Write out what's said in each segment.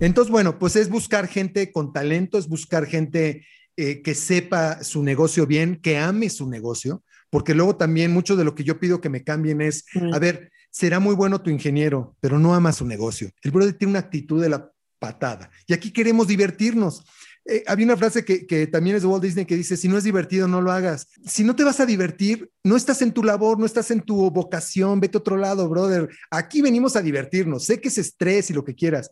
Entonces, bueno, pues es buscar gente con talento, es buscar gente eh, que sepa su negocio bien, que ame su negocio, porque luego también mucho de lo que yo pido que me cambien es, a ver, será muy bueno tu ingeniero, pero no ama su negocio. El brother tiene una actitud de la patada. Y aquí queremos divertirnos. Eh, había una frase que, que, también es de Walt Disney que dice, si no es divertido, no lo hagas. Si no te vas a divertir, no estás en tu labor, no estás en tu vocación, vete a otro lado, brother. Aquí venimos a divertirnos. Sé que es estrés y lo que quieras,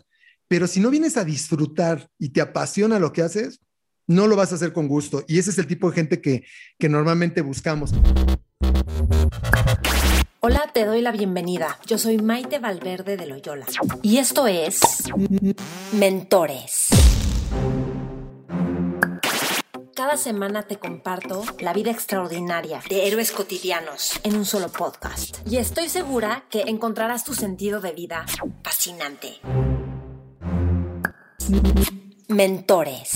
pero si no vienes a disfrutar y te apasiona lo que haces, no lo vas a hacer con gusto. Y ese es el tipo de gente que, que normalmente buscamos. Hola, te doy la bienvenida. Yo soy Maite Valverde de Loyola. Y esto es Mentores. Cada semana te comparto la vida extraordinaria de héroes cotidianos en un solo podcast. Y estoy segura que encontrarás tu sentido de vida fascinante. Mentores.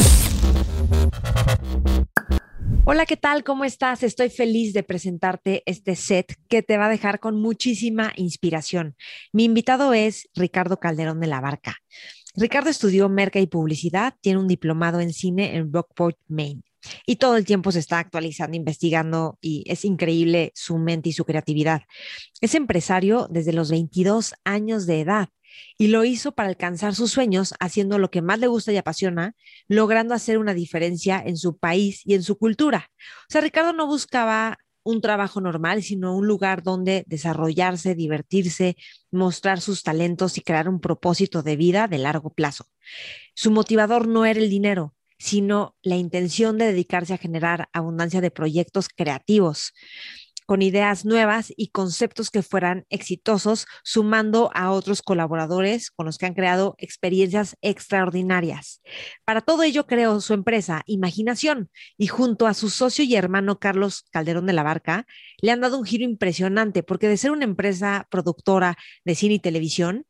Hola, ¿qué tal? ¿Cómo estás? Estoy feliz de presentarte este set que te va a dejar con muchísima inspiración. Mi invitado es Ricardo Calderón de la Barca. Ricardo estudió merca y publicidad, tiene un diplomado en cine en Rockport, Maine. Y todo el tiempo se está actualizando, investigando y es increíble su mente y su creatividad. Es empresario desde los 22 años de edad y lo hizo para alcanzar sus sueños haciendo lo que más le gusta y apasiona, logrando hacer una diferencia en su país y en su cultura. O sea, Ricardo no buscaba un trabajo normal, sino un lugar donde desarrollarse, divertirse, mostrar sus talentos y crear un propósito de vida de largo plazo. Su motivador no era el dinero, sino la intención de dedicarse a generar abundancia de proyectos creativos con ideas nuevas y conceptos que fueran exitosos, sumando a otros colaboradores con los que han creado experiencias extraordinarias. Para todo ello creó su empresa Imaginación y junto a su socio y hermano Carlos Calderón de la Barca, le han dado un giro impresionante porque de ser una empresa productora de cine y televisión,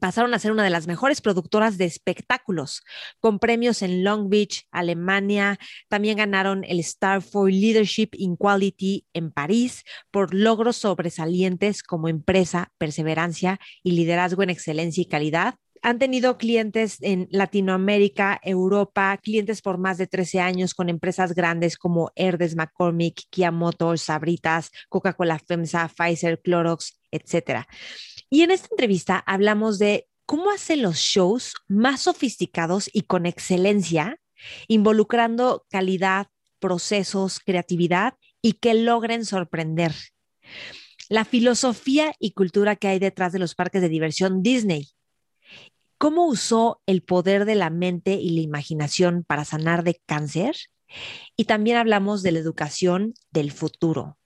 pasaron a ser una de las mejores productoras de espectáculos, con premios en Long Beach, Alemania. También ganaron el Star for Leadership in Quality en París por logros sobresalientes como empresa, perseverancia y liderazgo en excelencia y calidad. Han tenido clientes en Latinoamérica, Europa, clientes por más de 13 años con empresas grandes como Herdes McCormick, Kia Motors, Sabritas, Coca-Cola FEMSA, Pfizer, Clorox, etcétera. Y en esta entrevista hablamos de cómo hace los shows más sofisticados y con excelencia, involucrando calidad, procesos, creatividad y que logren sorprender. La filosofía y cultura que hay detrás de los parques de diversión Disney. ¿Cómo usó el poder de la mente y la imaginación para sanar de cáncer? Y también hablamos de la educación del futuro.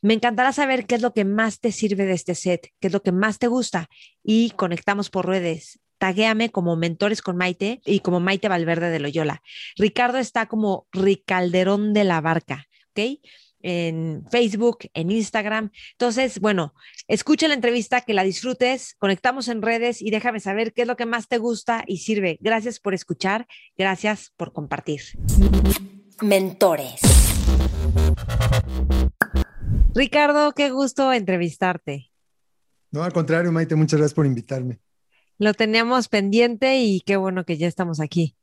Me encantará saber qué es lo que más te sirve de este set, qué es lo que más te gusta y conectamos por redes. Taguéame como Mentores con Maite y como Maite Valverde de Loyola. Ricardo está como Ricalderón de la Barca, ¿ok? En Facebook, en Instagram. Entonces, bueno, escucha la entrevista, que la disfrutes, conectamos en redes y déjame saber qué es lo que más te gusta y sirve. Gracias por escuchar, gracias por compartir. Mentores. Ricardo, qué gusto entrevistarte. No, al contrario, Maite, muchas gracias por invitarme. Lo teníamos pendiente y qué bueno que ya estamos aquí.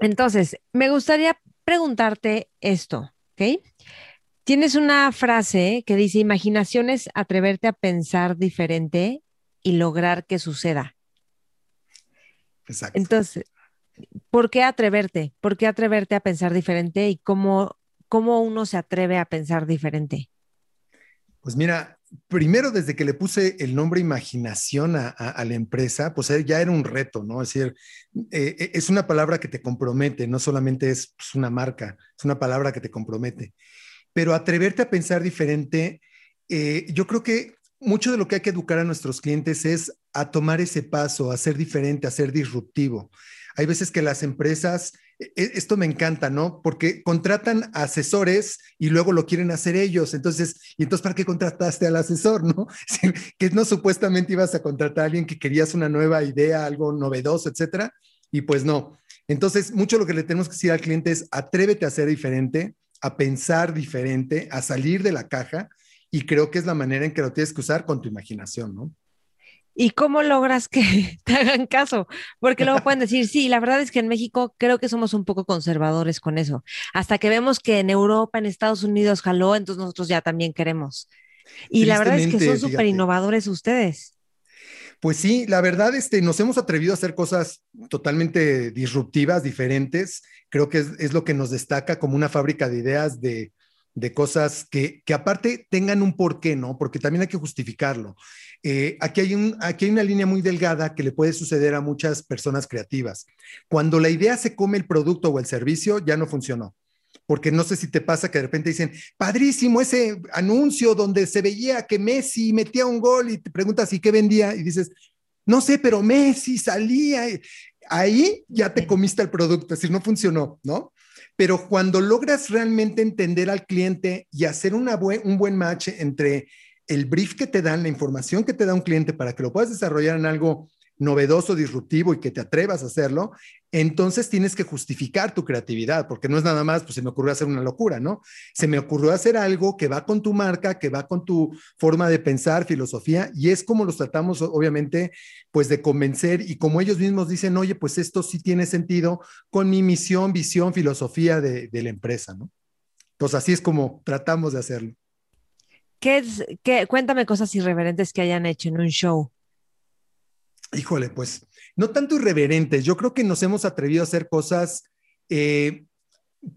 Entonces, me gustaría preguntarte esto, ¿ok? Tienes una frase que dice, imaginación es atreverte a pensar diferente y lograr que suceda. Exacto. Entonces, ¿por qué atreverte? ¿Por qué atreverte a pensar diferente y cómo ¿Cómo uno se atreve a pensar diferente? Pues mira, primero desde que le puse el nombre imaginación a, la empresa, pues ya era un reto, ¿no? Es decir, eh, eh, es una palabra que te compromete, no solamente es pues, una marca, es una palabra que te compromete. Pero atreverte a pensar diferente, eh, yo creo que mucho de lo que hay que educar a nuestros clientes es a tomar ese paso, a ser diferente, a ser disruptivo. Hay veces que las empresas e, e, esto me encanta, ¿no? Porque contratan asesores y luego lo quieren hacer ellos. Entonces, ¿y entonces para qué contrataste al asesor, no? que no supuestamente ibas a contratar a alguien que querías una nueva idea, algo novedoso, etcétera. Y pues no. Entonces, mucho lo que le tenemos que decir al cliente es atrévete a ser diferente, a pensar diferente, a salir de la caja. Y creo que es la manera en que lo tienes que usar con tu imaginación, ¿no? ¿Y cómo logras que te hagan caso? Porque luego pueden decir, sí, la verdad es que en México creo que somos un poco conservadores con eso. Hasta que vemos que en Europa, en Estados Unidos jaló, entonces nosotros ya también queremos. Y la verdad es que son súper innovadores ustedes. Pues sí, la verdad, este, nos hemos atrevido a hacer cosas totalmente disruptivas, diferentes. Creo que es, lo que nos destaca como una fábrica de ideas de, cosas que, que, aparte tengan un porqué, ¿no? Porque también hay que justificarlo. Eh, aquí, hay un, aquí hay una línea muy delgada que le puede suceder a muchas personas creativas. Cuando la idea se come el producto o el servicio, ya no funcionó porque no sé si te pasa que de repente dicen, padrísimo ese anuncio donde se veía que Messi metía un gol y te preguntas, ¿y qué vendía? Y dices, no sé, pero Messi salía. Ahí ya te comiste el producto, es decir, no funcionó, ¿no? Pero cuando logras realmente entender al cliente y hacer una un buen match entre el brief que te dan, la información que te da un cliente para que lo puedas desarrollar en algo novedoso, disruptivo y que te atrevas a hacerlo, entonces tienes que justificar tu creatividad, porque no es nada más, pues se me ocurrió hacer una locura, ¿no? Se me ocurrió hacer algo que va con tu marca, que va con tu forma de pensar, filosofía, y es como los tratamos, obviamente, pues de convencer y como ellos mismos dicen, oye, pues esto sí tiene sentido con mi misión, visión, filosofía de, la empresa, ¿no? Entonces así es como tratamos de hacerlo. ¿Qué qué, cuéntame cosas irreverentes que hayan hecho en un show. Híjole, pues no tanto irreverentes, yo creo que nos hemos atrevido a hacer cosas eh,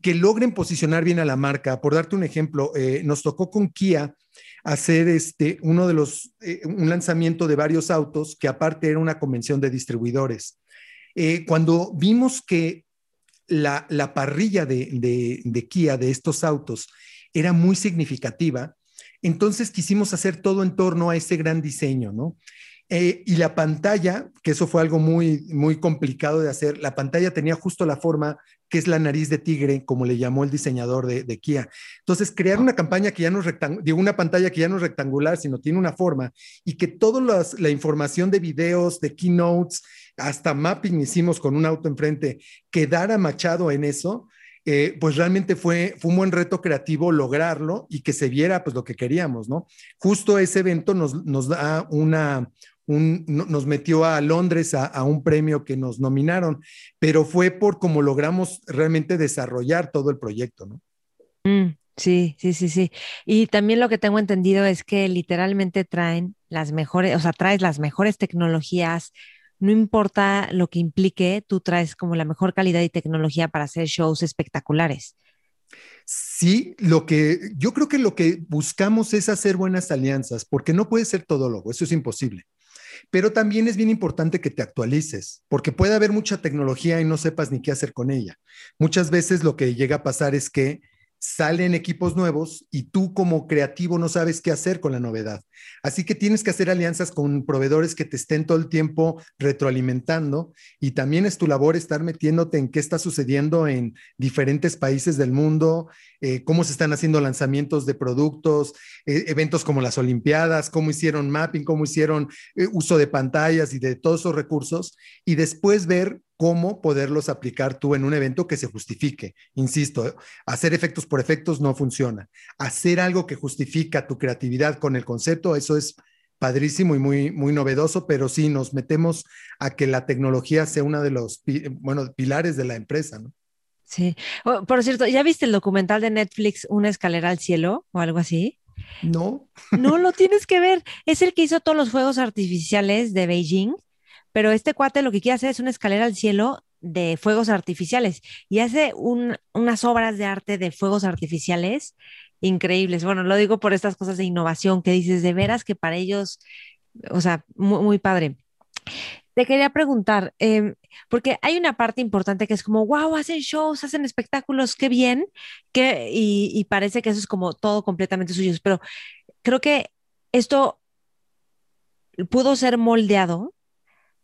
que logren posicionar bien a la marca. Por darte un ejemplo, eh, nos tocó con Kia hacer este, uno de los, eh, un lanzamiento de varios autos que aparte era una convención de distribuidores. cuando vimos que la, parrilla de, de Kia de estos autos era muy significativa, entonces quisimos hacer todo en torno a ese gran diseño, ¿no? Eh, y la pantalla, que eso fue algo muy, muy complicado de hacer, la pantalla tenía justo la forma que es la nariz de tigre, como le llamó el diseñador de, Kia. Entonces, crear una campaña que ya no digo, una pantalla que ya no es rectangular, sino tiene una forma y que toda la información de videos, de keynotes, hasta mapping hicimos con un auto enfrente, quedara machado en eso, eh, pues realmente fue, fue un buen reto creativo lograrlo y que se viera pues lo que queríamos, ¿no? Justo ese evento nos, nos da una, nos metió a Londres a, un premio que nos nominaron, pero fue por cómo logramos realmente desarrollar todo el proyecto, ¿no? Mm, sí, sí, sí, sí. Y también lo que tengo entendido es que literalmente traen las mejores, o sea, traes las mejores tecnologías, no importa lo que implique, tú traes como la mejor calidad y tecnología para hacer shows espectaculares. Sí, lo que yo creo que lo que buscamos es hacer buenas alianzas, porque no puede ser todo logo, eso es imposible. Pero también es bien importante que te actualices, porque puede haber mucha tecnología y no sepas ni qué hacer con ella. Muchas veces lo que llega a pasar es que salen equipos nuevos y tú como creativo no sabes qué hacer con la novedad. Así que tienes que hacer alianzas con proveedores que te estén todo el tiempo retroalimentando y también es tu labor estar metiéndote en qué está sucediendo en diferentes países del mundo, eh, cómo se están haciendo lanzamientos de productos, eh, eventos como las Olimpiadas, cómo hicieron mapping, cómo hicieron eh, uso de pantallas y de todos esos recursos y después ver cómo poderlos aplicar tú en un evento que se justifique. Insisto, hacer efectos por efectos no funciona. Hacer algo que justifica tu creatividad con el concepto, eso es padrísimo y muy, muy novedoso, pero sí nos metemos a que la tecnología sea uno de los bueno, pilares de la empresa, ¿no? Sí. por cierto, ¿ya viste el documental de Netflix, Una escalera al cielo o algo así? No. No lo tienes que ver. Es el que hizo todos los fuegos artificiales de Beijing pero este cuate lo que quiere hacer es una escalera al cielo de fuegos artificiales y hace unas obras de arte de fuegos artificiales increíbles. Bueno, lo digo por estas cosas de innovación que dices, de veras que para ellos, o sea, muy, padre. Te quería preguntar, em, porque hay una parte importante que es como, wow, hacen shows, hacen espectáculos, qué bien, que, y, parece que eso es como todo completamente suyo, pero creo que esto pudo ser moldeado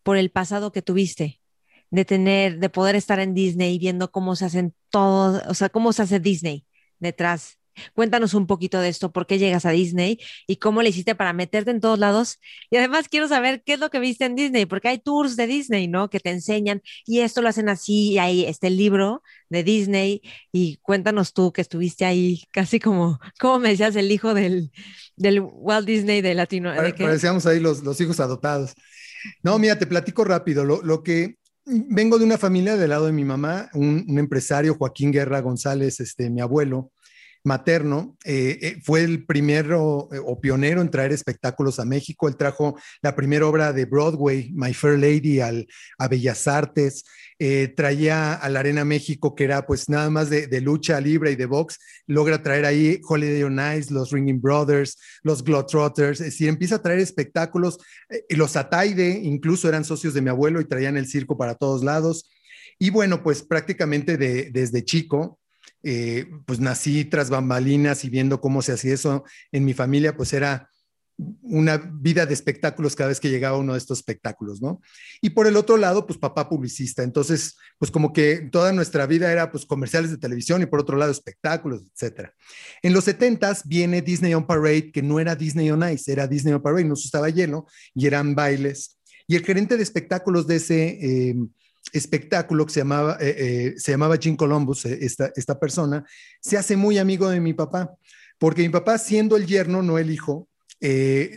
por el pasado que tuviste, de tener, de poder estar en Disney viendo cómo se hacen todos, o sea, cómo se hace Disney detrás Cuéntanos un poquito de esto, por qué llegas a Disney y cómo le hiciste para meterte en todos lados. Y además quiero saber qué es lo que viste en Disney, porque hay tours de Disney, ¿no? Que te enseñan y esto lo hacen así y ahí está el libro de Disney y cuéntanos tú que estuviste ahí casi como, como me decías, el hijo del, del Walt Disney de Latino. Parecíamos ahí los, los hijos adoptados. No, mira, te platico rápido. Lo, lo que vengo de una familia del lado de mi mamá, un, un, empresario, Joaquín Guerra González, este, mi abuelo, materno, eh, eh, fue el primero eh, o pionero en traer espectáculos a México. Él trajo la primera obra de Broadway, My Fair Lady, al, a Bellas Artes. traía a la Arena México, que era pues nada más de, lucha libre y de box. Logra traer ahí Holiday on Ice, los Ringing Brothers, los Globetrotters. Es decir, empieza a traer espectáculos. los Ataide incluso eran socios de mi abuelo y traían el circo para todos lados. Y bueno, pues prácticamente desde chico eh, pues nací tras bambalinas y viendo cómo se hacía eso en mi familia, pues era una vida de espectáculos cada vez que llegaba uno de estos espectáculos, ¿no? Y por el otro lado, pues papá publicista, entonces, pues como que toda nuestra vida era pues comerciales de televisión y por otro lado espectáculos, etcétera. En los 70 viene Disney on Parade, que no era Disney on Ice, era Disney on Parade, no estaba lleno y eran bailes. Y el gerente de espectáculos de ese... Eh, espectáculo que se llamaba, eh, eh, se llamaba Jim Columbus, eh, esta, esta persona, se hace muy amigo de mi papá, porque mi papá, siendo el yerno, no el hijo,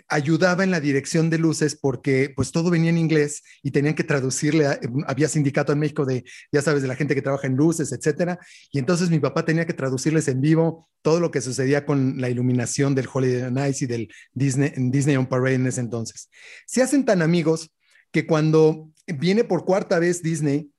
ayudaba en la dirección de luces porque pues todo venía en inglés y tenían que traducirle, había sindicato en México de, ya sabes, de la gente que trabaja en luces, etcétera, y entonces mi papá tenía que traducirles en vivo todo lo que sucedía con la iluminación del Holiday Nights y del Disney, Disney on Parade en ese entonces. Se hacen tan amigos que cuando viene por cuarta vez Disney,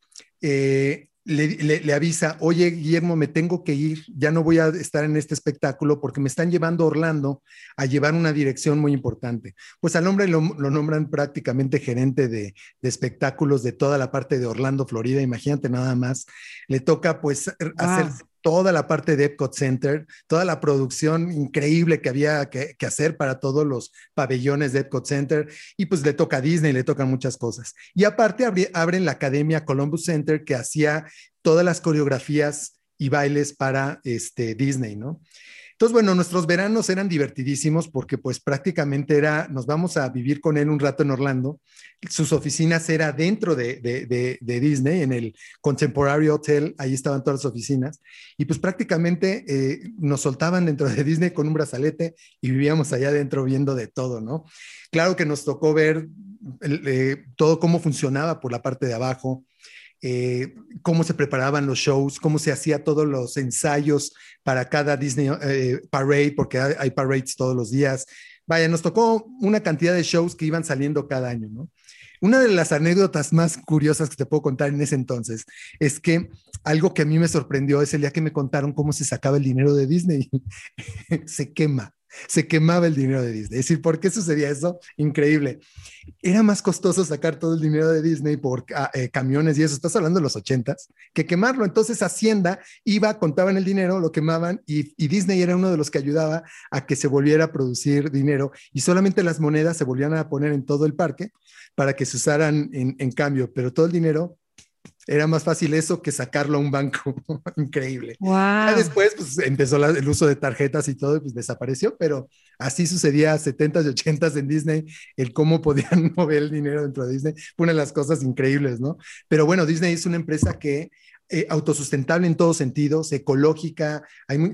eh, le, avisa, oye Guillermo, me tengo que ir, ya no voy a estar en este espectáculo porque me están llevando a Orlando a llevar una dirección muy importante. Pues al hombre lo, nombran prácticamente gerente de, espectáculos de toda la parte de Orlando, Florida, imagínate nada más. Le toca pues hacer toda la parte de Epcot Center, toda la producción increíble que había que, hacer para todos los pabellones de Epcot Center, y pues le toca a Disney, le tocan muchas cosas. Y aparte abren la Academia Columbus Center que hacía todas las coreografías y bailes para este, Disney, ¿no? Entonces, bueno, nuestros veranos eran divertidísimos porque pues prácticamente era, nos vamos a vivir con él un rato en Orlando. Sus oficinas era dentro de, de, Disney, en el Contemporary Hotel, ahí estaban todas las oficinas. Y pues prácticamente eh, nos soltaban dentro de Disney con un brazalete y vivíamos allá adentro viendo de todo, ¿no? Claro que nos tocó ver eh, todo cómo funcionaba por la parte de abajo, eh, cómo se preparaban los shows, cómo se hacía todos los ensayos para cada Disney eh, Parade, porque hay, parades todos los días. Vaya, nos tocó una cantidad de shows que iban saliendo cada año, ¿no? Una de las anécdotas más curiosas que te puedo contar en ese entonces es que algo que a mí me sorprendió es el día que me contaron cómo se sacaba el dinero de Disney. se quema se quemaba el dinero de Disney. Es decir, ¿por qué sucedía eso? Increíble. Era más costoso sacar todo el dinero de Disney por ah, eh, camiones y eso, estás hablando de los ochentas, que quemarlo. Entonces Hacienda iba, contaban el dinero, lo quemaban y, Disney era uno de los que ayudaba a que se volviera a producir dinero y solamente las monedas se volvían a poner en todo el parque para que se usaran en cambio, pero todo el dinero era más fácil eso que sacarlo a un banco. Increíble. Wow. después pues, empezó el uso de tarjetas y todo, pues desapareció, pero así sucedía a 70s y 80s en Disney, el cómo podían mover el dinero dentro de Disney. Fue una de las cosas increíbles, ¿no? Pero bueno, Disney es una empresa que eh, autosustentable en todos sentidos, ecológica,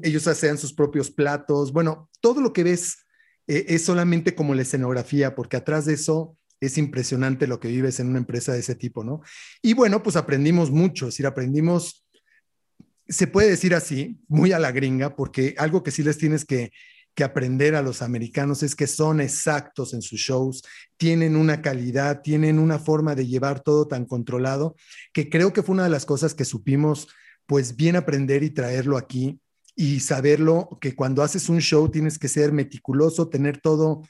ellos hacen sus propios platos, bueno, todo lo que ves eh, es solamente como la escenografía, porque atrás de eso es impresionante lo que vives en una empresa de ese tipo, ¿no? Y bueno, pues aprendimos mucho, es decir, aprendimos, se puede decir así, muy a la gringa, porque algo que sí les tienes que, que aprender a los americanos es que son exactos en sus shows, tienen una calidad, tienen una forma de llevar todo tan controlado, que creo que fue una de las cosas que supimos pues bien aprender y traerlo aquí y saberlo que cuando haces un show tienes que ser meticuloso, tener todo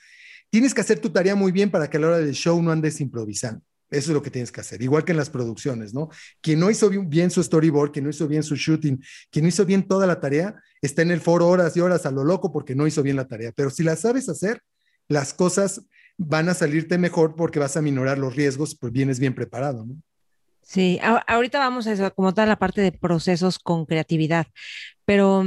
tienes que hacer tu tarea muy bien para que a la hora del show no andes improvisando. Eso es lo que tienes que hacer, igual que en las producciones, ¿no? Quien no hizo bien su storyboard, quien no hizo bien su shooting, quien no hizo bien toda la tarea, está en el foro horas y horas a lo loco porque no hizo bien la tarea. Pero si la sabes hacer, las cosas van a salirte mejor porque vas a minorar los riesgos, pues vienes bien preparado, ¿no? Sí, ahorita vamos a eso, como tal la parte de procesos con creatividad, pero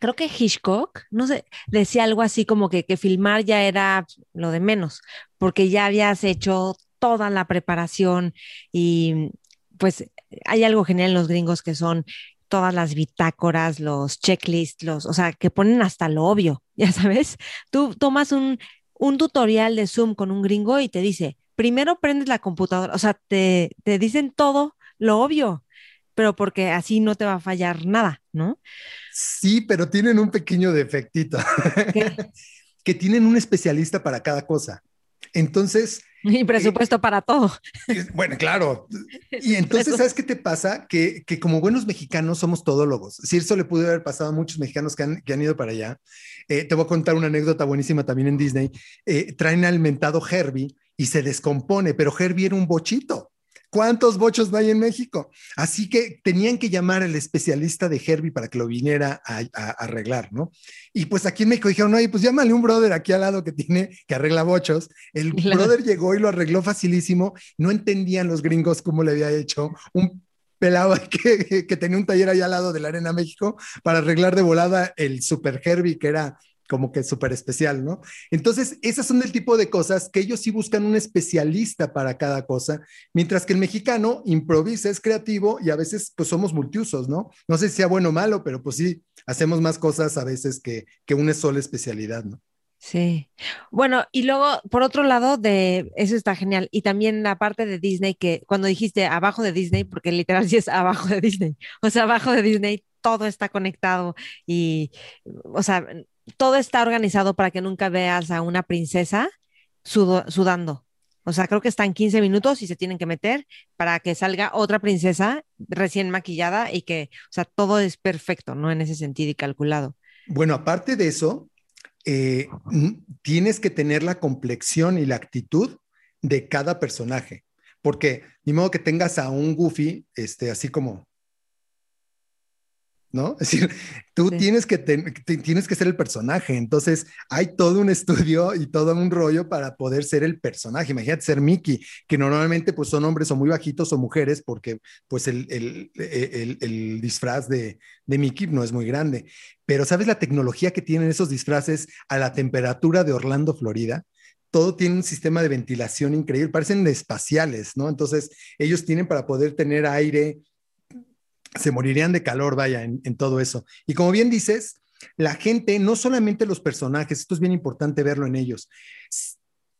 creo que Hitchcock, no sé, decía algo así como que, que filmar ya era lo de menos, porque ya habías hecho toda la preparación y pues hay algo genial en los gringos que son todas las bitácoras, los checklists, los, o sea, que ponen hasta lo obvio, ya sabes. Tú tomas un, un tutorial de Zoom con un gringo y te dice, primero prendes la computadora, o sea, te, te dicen todo lo obvio, pero porque así no te va a fallar nada, ¿no? Sí, pero tienen un pequeño defectito, que tienen un especialista para cada cosa. Entonces, Y presupuesto para todo. Bueno, claro. Y entonces, ¿sabes qué te pasa? Que, que, como buenos mexicanos somos todólogos. Si eso le pudo haber pasado a muchos mexicanos que han, que han ido para allá. Eh, te voy a contar una anécdota buenísima también en Disney. Eh, traen al mentado Herbie y se descompone, pero Herbie era un bochito. ¿Cuántos bochos no hay en México? Así que tenían que llamar al especialista de Herbie para que lo viniera a, a, arreglar, ¿no? Y pues aquí en México dijeron, oye, pues llámale un brother aquí al lado que tiene, que arregla bochos. El claro. brother llegó y lo arregló facilísimo. No entendían los gringos cómo le había hecho un pelado que, que tenía un taller ahí al lado de la Arena México para arreglar de volada el Super Herbie, que era como que súper especial, ¿no? Entonces, esas son el tipo de cosas que ellos sí buscan un especialista para cada cosa, mientras que el mexicano improvisa, es creativo y a veces pues somos multiusos, ¿no? No sé si sea bueno o malo, pero pues sí, hacemos más cosas a veces que, que una sola especialidad, ¿no? Sí. Bueno, y luego, por otro lado, de eso está genial. Y también la parte de Disney, que cuando dijiste abajo de Disney, porque literal sí es abajo de Disney, o sea, abajo de Disney todo está conectado y, o sea, todo está organizado para que nunca veas a una princesa sudando. O sea, creo que están 15 minutos y se tienen que meter para que salga otra princesa recién maquillada y que, o sea, todo es perfecto, ¿no? En ese sentido y calculado. Bueno, aparte de eso, eh, tienes que tener la complexión y la actitud de cada personaje, porque ni modo que tengas a un Goofy, este, así como ¿no? Es decir, tú sí. tienes, que tienes que ser el personaje, entonces hay todo un estudio y todo un rollo para poder ser el personaje. Imagínate ser Mickey, que normalmente pues son hombres o muy bajitos o mujeres, porque pues el, el, el, el disfraz de, de, Mickey no es muy grande. Pero ¿sabes la tecnología que tienen esos disfraces a la temperatura de Orlando, Florida? todo tiene un sistema de ventilación increíble, parecen espaciales, ¿no? Entonces, ellos tienen para poder tener aire, se morirían de calor, vaya, en, todo eso. Y como bien dices, la gente, no solamente los personajes, esto es bien importante verlo en ellos,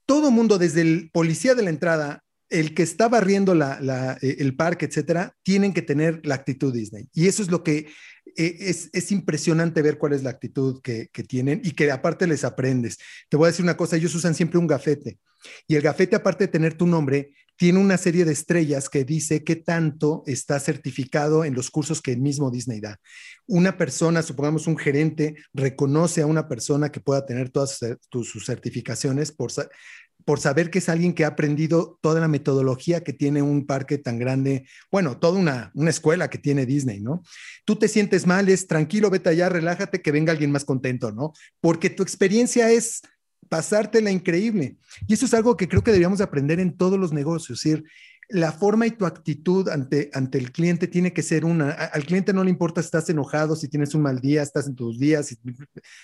todo mundo, desde el policía de la entrada, el que está barriendo la, la, el parque, etcétera, tienen que tener la actitud Disney. Y eso es lo que eh, es, es, impresionante ver cuál es la actitud que, que, tienen y que aparte les aprendes. Te voy a decir una cosa, ellos usan siempre un gafete y el gafete aparte de tener tu nombre, tiene una serie de estrellas que dice qué tanto está certificado en los cursos que el mismo Disney da. Una persona, supongamos un gerente, reconoce a una persona que pueda tener todas sus, certificaciones por, por saber que es alguien que ha aprendido toda la metodología que tiene un parque tan grande, bueno, toda una, una escuela que tiene Disney, ¿no? Tú te sientes mal, es tranquilo, vete allá, relájate, que venga alguien más contento, ¿no? Porque tu experiencia es pasártela increíble. Y eso es algo que creo que deberíamos aprender en todos los negocios, es decir, la forma y tu actitud ante, ante el cliente tiene que ser una. Al cliente no le importa si estás enojado, si tienes un mal día, estás en tus días,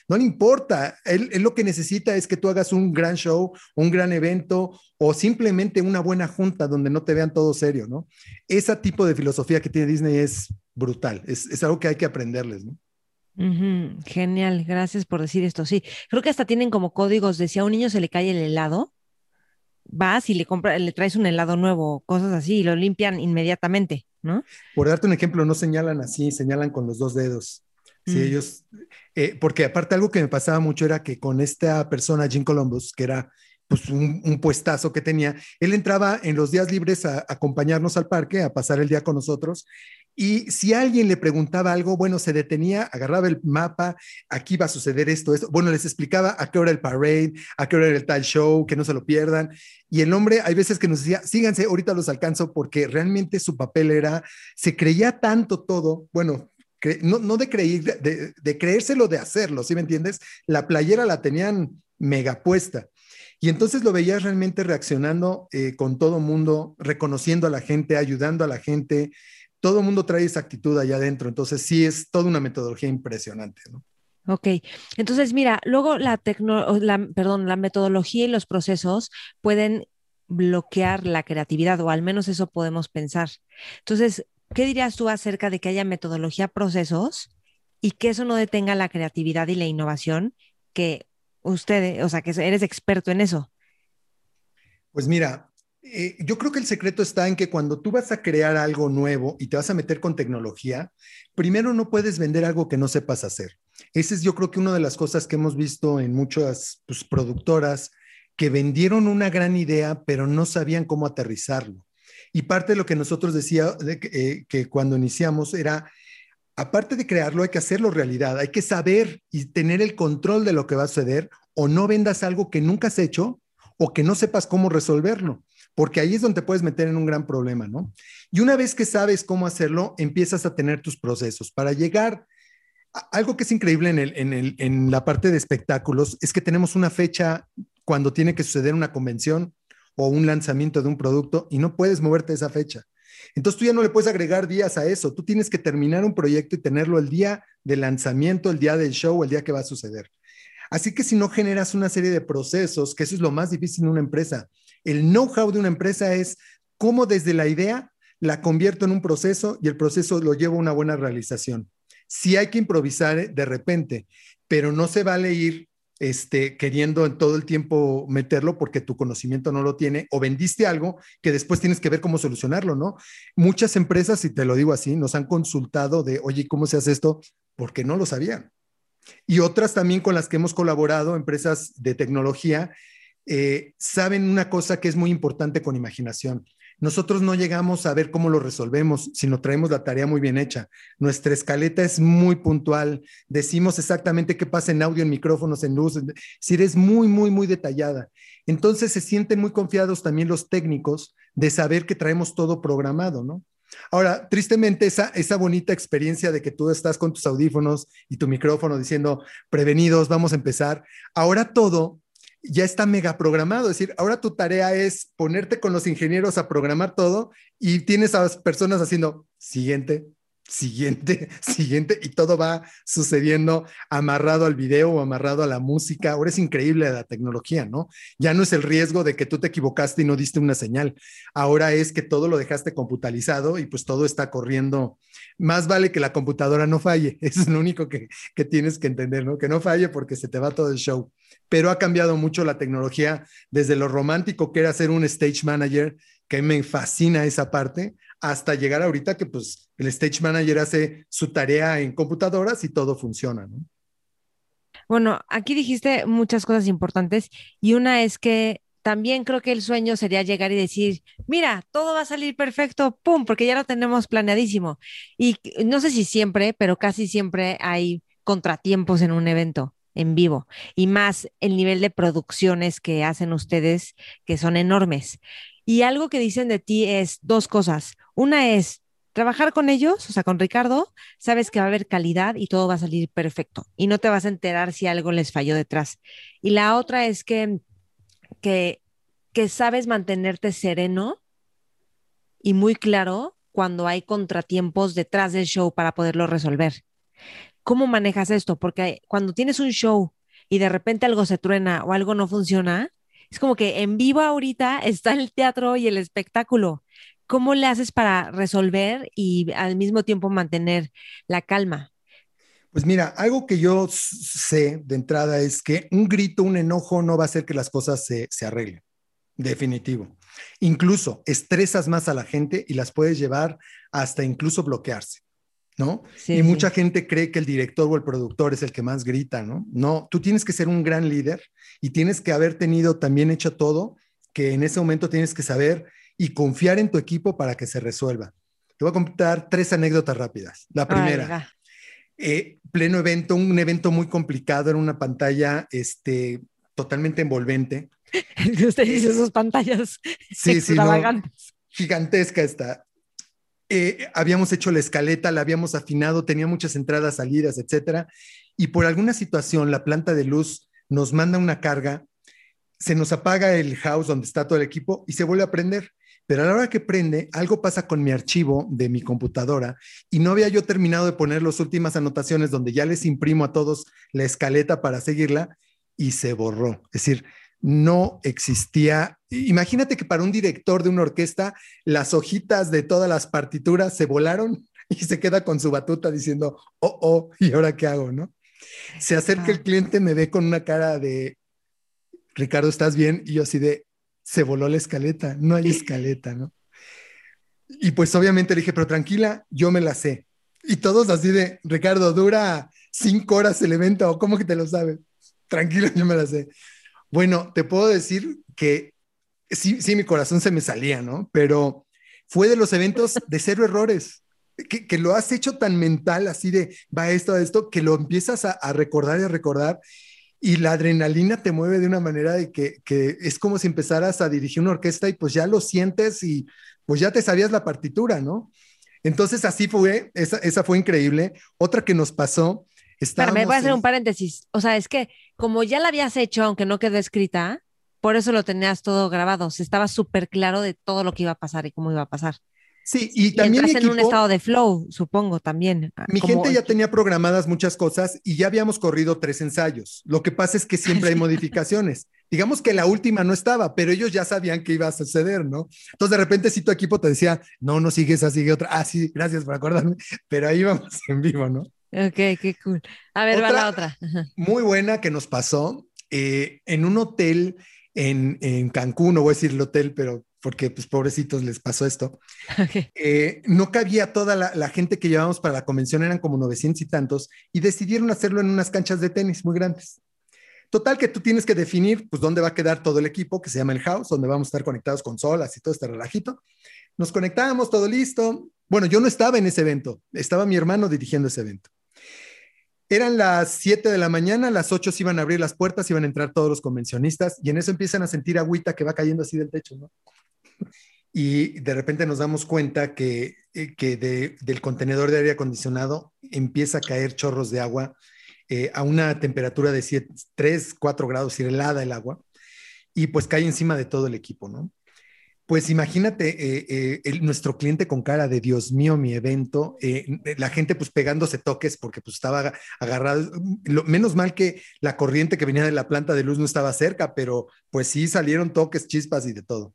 no le importa. Él, él, lo que necesita es que tú hagas un gran show, un gran evento o simplemente una buena junta donde no te vean todo serio, ¿no? Ese tipo de filosofía que tiene Disney es brutal, es, es algo que hay que aprenderles. Uh -huh. Genial, gracias por decir esto. Sí, creo que hasta tienen como códigos de si a un niño se le cae el helado, vas y le compras, le traes un helado nuevo, cosas así, y lo limpian inmediatamente, ¿no? Por darte un ejemplo, no señalan así, señalan con los dos dedos. Si mm. ellos, eh, porque aparte algo que me pasaba mucho era que con esta persona, Jim Columbus, que era pues un, un, puestazo que tenía, él entraba en los días libres a, a acompañarnos al parque, a pasar el día con nosotros, y si alguien le preguntaba algo, bueno, se detenía, agarraba el mapa, aquí va a suceder esto, esto. Bueno, les explicaba a qué hora el parade, a qué hora el tal show, que no se lo pierdan. Y el hombre, hay veces que nos decía, síganse, ahorita los alcanzo, porque realmente su papel era, se creía tanto todo, bueno, no, no de, creer, de, de creérselo, de hacerlo, ¿sí me entiendes? La playera la tenían mega puesta. Y entonces lo veías realmente reaccionando eh, con todo mundo, reconociendo a la gente, ayudando a la gente, todo el mundo trae esa actitud allá adentro, entonces sí es toda una metodología impresionante, ¿no? Ok, entonces mira, luego la, la, perdón, la metodología y los procesos pueden bloquear la creatividad, o al menos eso podemos pensar. Entonces, ¿qué dirías tú acerca de que haya metodología, procesos y que eso no detenga la creatividad y la innovación que usted, o sea, que eres experto en eso? Pues mira, eh, yo creo que el secreto está en que cuando tú vas a crear algo nuevo y te vas a meter con tecnología, primero no puedes vender algo que no sepas hacer. Ese es yo creo que una de las cosas que hemos visto en muchas pues, productoras que vendieron una gran idea, pero no sabían cómo aterrizarlo. Y parte de lo que nosotros decía eh, que cuando iniciamos era, aparte de crearlo, hay que hacerlo realidad, hay que saber y tener el control de lo que va a suceder o no vendas algo que nunca has hecho o que no sepas cómo resolverlo, porque ahí es donde puedes meter en un gran problema, ¿no? Y una vez que sabes cómo hacerlo, empiezas a tener tus procesos. Para llegar, algo que es increíble en, en la parte de espectáculos es que tenemos una fecha cuando tiene que suceder una convención o un lanzamiento de un producto y no puedes moverte esa fecha. Entonces tú ya no le puedes agregar días a eso, tú tienes que terminar un proyecto y tenerlo el día del lanzamiento, el día del show, el día que va a suceder. Así que si no generas una serie de procesos, que eso es lo más difícil en una empresa, el know-how de una empresa es cómo desde la idea la convierto en un proceso y el proceso lo llevo a una buena realización. Si hay que improvisar de repente, pero no se vale ir este, queriendo en todo el tiempo meterlo porque tu conocimiento no lo tiene o vendiste algo que después tienes que ver cómo solucionarlo, ¿no? Muchas empresas, y te lo digo así, nos han consultado de, oye, ¿cómo se hace esto? Porque no lo sabían. Y otras también con las que hemos colaborado, empresas de tecnología, eh, saben una cosa que es muy importante con imaginación. Nosotros no llegamos a ver cómo lo resolvemos, sino traemos la tarea muy bien hecha. Nuestra escaleta es muy puntual, decimos exactamente qué pasa en audio, en micrófonos, en luz, es muy, muy, muy detallada. Entonces se sienten muy confiados también los técnicos de saber que traemos todo programado, ¿no? Ahora, tristemente, esa, esa bonita experiencia de que tú estás con tus audífonos y tu micrófono diciendo, prevenidos, vamos a empezar, ahora todo ya está mega programado. Es decir, ahora tu tarea es ponerte con los ingenieros a programar todo y tienes a las personas haciendo siguiente, siguiente, siguiente, y todo va sucediendo amarrado al video o amarrado a la música. Ahora es increíble la tecnología, ¿no? Ya no es el riesgo de que tú te equivocaste y no diste una señal. Ahora es que todo lo dejaste computalizado y pues todo está corriendo. Más vale que la computadora no falle. Eso es lo único que, que tienes que entender, ¿no? Que no falle porque se te va todo el show. Pero ha cambiado mucho la tecnología desde lo romántico que era ser un stage manager, que me fascina esa parte, hasta llegar ahorita que pues el stage manager hace su tarea en computadoras y todo funciona, ¿no? Bueno, aquí dijiste muchas cosas importantes y una es que también creo que el sueño sería llegar y decir, mira, todo va a salir perfecto, ¡pum!, porque ya lo tenemos planeadísimo. Y no sé si siempre, pero casi siempre hay contratiempos en un evento en vivo y más el nivel de producciones que hacen ustedes que son enormes. Y algo que dicen de ti es dos cosas. Una es trabajar con ellos, o sea, con Ricardo, sabes que va a haber calidad y todo va a salir perfecto y no te vas a enterar si algo les falló detrás. Y la otra es que, que, sabes mantenerte sereno y muy claro cuando hay contratiempos detrás del show para poderlo resolver. ¿Cómo manejas esto? Porque cuando tienes un show y de repente algo se truena o algo no funciona, es como que en vivo ahorita está el teatro y el espectáculo. ¿Cómo le haces para resolver y al mismo tiempo mantener la calma? Pues mira, algo que yo sé de entrada es que un grito, un enojo no va a hacer que las cosas se, se arreglen. Definitivo. Incluso estresas más a la gente y las puedes llevar hasta incluso bloquearse. ¿no? y mucha gente cree que el director o el productor es el que más grita, ¿no? No, tú tienes que ser un gran líder y tienes que haber tenido también hecho todo, que en ese momento tienes que saber y confiar en tu equipo para que se resuelva. Te voy a contar tres anécdotas rápidas. La primera, eh, pleno evento, un evento muy complicado, en una pantalla este, totalmente envolvente. Usted dice sus pantallas sí, sí, gigantesca esta. Eh, habíamos hecho la escaleta, la habíamos afinado, tenía muchas entradas, salidas, etcétera. Y por alguna situación, la planta de luz nos manda una carga, se nos apaga el house donde está todo el equipo y se vuelve a prender. Pero a la hora que prende, algo pasa con mi archivo de mi computadora y no había yo terminado de poner las últimas anotaciones donde ya les imprimo a todos la escaleta para seguirla y se borró. Es decir, no existía. Imagínate que para un director de una orquesta, las hojitas de todas las partituras se volaron y se queda con su batuta diciendo, oh, oh, ¿y ahora qué hago? ¿No? Se acerca el cliente, me ve con una cara de, Ricardo, ¿estás bien? Y yo así de, se voló la escaleta, no hay escaleta, ¿no? Y pues obviamente le dije, pero tranquila, yo me la sé. Y todos así de, Ricardo, dura cinco horas el evento, ¿o cómo que te lo sabes? Tranquilo, yo me la sé. Bueno, te puedo decir que sí, sí, mi corazón se me salía, ¿no? Pero fue de los eventos de cero errores. Que, que, lo has hecho tan mental, así de va esto, a esto, que lo empiezas a, a recordar y a recordar y la adrenalina te mueve de una manera de que, que, es como si empezaras a dirigir una orquesta y pues ya lo sientes y pues ya te sabías la partitura, ¿no? Entonces así fue, esa, esa fue increíble. Otra que nos pasó. Pero me voy a hacer un paréntesis. O sea, es que como ya la habías hecho, aunque no quedó escrita, por eso lo tenías todo grabado. estaba súper claro de todo lo que iba a pasar y cómo iba a pasar. Sí, y, también. en un estado de flow, supongo, también. Ah, mi gente ya tenía programadas muchas cosas y ya habíamos corrido tres ensayos. Lo que pasa es que siempre hay modificaciones. Digamos que la última no estaba, pero ellos ya sabían que iba a suceder, ¿no? Entonces, de repente, si tu equipo te decía, no, no sigues esa, sigue otra. Ah, sí, gracias por acordarme, pero ahí vamos en vivo, ¿no? Ok, qué cool. A ver, va la otra. Muy buena que nos pasó eh, en un hotel en, en Cancún, no voy a decir el hotel, pero porque pues pobrecitos les pasó esto. Eh, no cabía toda la, gente que llevábamos para la convención, eran como 900 y tantos, y decidieron hacerlo en unas canchas de tenis muy grandes. Total que tú tienes que definir pues dónde va a quedar todo el equipo, que se llama el house, donde vamos a estar conectados con solas y todo este relajito. Nos conectábamos, todo listo. Bueno, yo no estaba en ese evento, estaba mi hermano dirigiendo ese evento. Eran las 7 de la mañana, las 8 se iban a abrir las puertas, iban a entrar todos los convencionistas y en eso empiezan a sentir agüita que va cayendo así del techo, ¿no? Y de repente nos damos cuenta que, eh, que del contenedor de aire acondicionado empieza a caer chorros de agua eh, a una temperatura de 3, 4 grados, y helada el agua, y pues cae encima de todo el equipo, ¿no? Pues imagínate eh, nuestro cliente con cara de Dios mío, mi evento, la gente pues pegándose toques porque pues estaba agarrado, lo, menos mal que la corriente que venía de la planta de luz no estaba cerca, pero pues sí salieron toques, chispas y de todo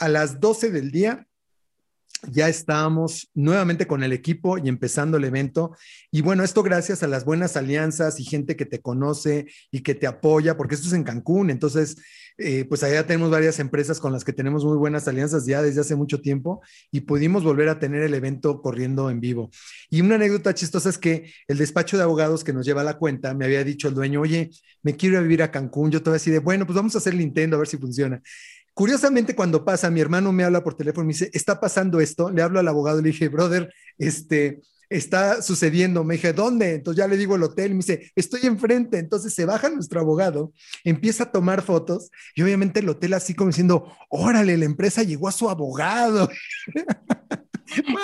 a las 12 del día ya estábamos nuevamente con el equipo y empezando el evento. Y bueno, esto gracias a las buenas alianzas y gente que te conoce y que te apoya, porque esto es en Cancún. Entonces, eh, pues allá tenemos varias empresas con las que tenemos muy buenas alianzas ya desde hace mucho tiempo y pudimos volver a tener el evento corriendo en vivo. Y una anécdota chistosa es que el despacho de abogados que nos lleva la cuenta me había dicho el dueño, oye, me quiero ir a vivir a Cancún. Yo todavía así bueno, pues vamos a hacer Nintendo a ver si funciona. Curiosamente, cuando pasa, mi hermano me habla por teléfono y me dice, está pasando esto. Le hablo al abogado le dije, brother, este, está sucediendo. Me dije, ¿dónde? Entonces ya le digo el hotel. Me dice, estoy enfrente. Entonces se baja nuestro abogado, empieza a tomar fotos y obviamente el hotel así como diciendo, órale, la empresa llegó a su abogado.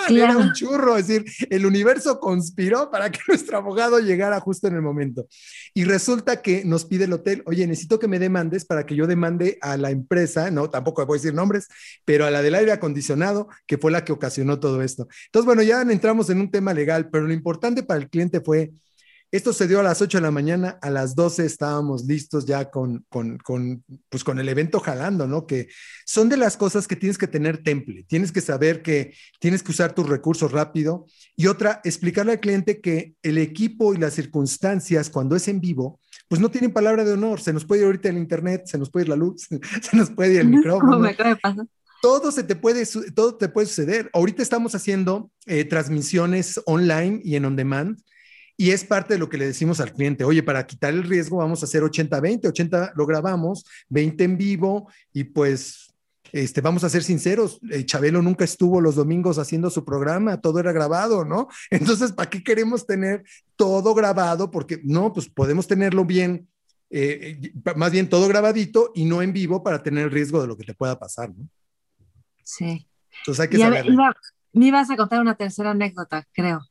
Era un churro, es decir, el universo conspiró para que nuestro abogado llegara justo en el momento. Y resulta que nos pide el hotel, oye, necesito que me demandes para que yo demande a la empresa, no, tampoco voy a decir nombres, pero a la del aire acondicionado, que fue la que ocasionó todo esto. Entonces, bueno, ya entramos en un tema legal, pero lo importante para el cliente fue esto se dio a las 8 de la mañana, a las 12 estábamos listos ya con, con, con, pues con el evento jalando, ¿no? Que son de las cosas que tienes que tener temple, tienes que saber que tienes que usar tus recursos rápido. Y otra, explicarle al cliente que el equipo y las circunstancias cuando es en vivo, pues no tienen palabra de honor, se nos puede ir ahorita el internet, se nos puede ir la luz, se nos puede ir el micrófono. todo se te puede, todo te puede suceder. Ahorita estamos haciendo eh, transmisiones online y en on demand y es parte de lo que le decimos al cliente, oye, para quitar el riesgo vamos a hacer 80-20, 80 lo grabamos, 20 en vivo y pues este, vamos a ser sinceros, eh, Chabelo nunca estuvo los domingos haciendo su programa, todo era grabado, ¿no? Entonces, ¿para qué queremos tener todo grabado? Porque no, pues podemos tenerlo bien, eh, más bien todo grabadito y no en vivo para tener el riesgo de lo que te pueda pasar, ¿no? Sí. Entonces hay que saber. Me ibas a contar una tercera anécdota, creo.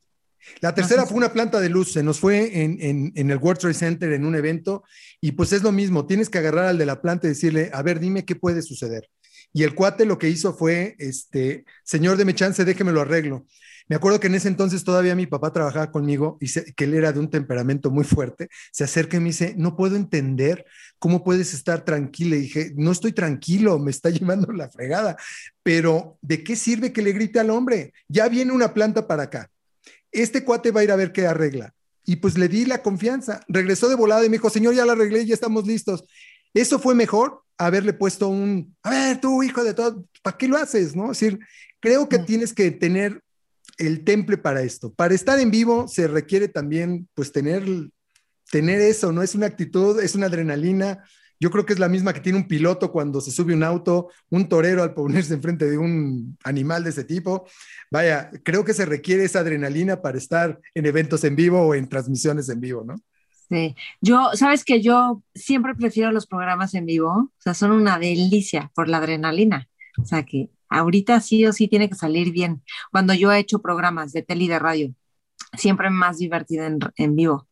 La tercera fue una planta de luz, se nos fue en, el World Trade Center en un evento y pues es lo mismo, tienes que agarrar al de la planta y decirle, a ver, dime qué puede suceder. Y el cuate lo que hizo fue, este, señor, deme chance, déjeme lo arreglo. Me acuerdo que en ese entonces todavía mi papá trabajaba conmigo y que él era de un temperamento muy fuerte. Se acerca y me dice, no puedo entender cómo puedes estar tranquila. Y dije, no estoy tranquilo, me está llevando la fregada. Pero ¿de qué sirve que le grite al hombre? Ya viene una planta para acá. Este cuate va a ir a ver qué arregla. Y pues le di la confianza. Regresó de volada y me dijo, señor, ya la arreglé, ya estamos listos. Eso fue mejor haberle puesto un, a ver, tú, hijo de todo, ¿para qué lo haces? ¿No? Es decir, creo que tienes que tener el temple para esto. Para estar en vivo se requiere también, pues, tener, tener eso, ¿no? Es una actitud, es una adrenalina. Yo creo que es la misma que tiene un piloto cuando se sube un auto, un torero al ponerse enfrente de un animal de ese tipo. Vaya, creo que se requiere esa adrenalina para estar en eventos en vivo o en transmisiones en vivo, ¿no? Sí, yo, sabes que yo siempre prefiero los programas en vivo, o sea, son una delicia por la adrenalina, o sea que ahorita sí o sí tiene que salir bien. Cuando yo he hecho programas de tele y de radio, siempre más divertido en, en vivo.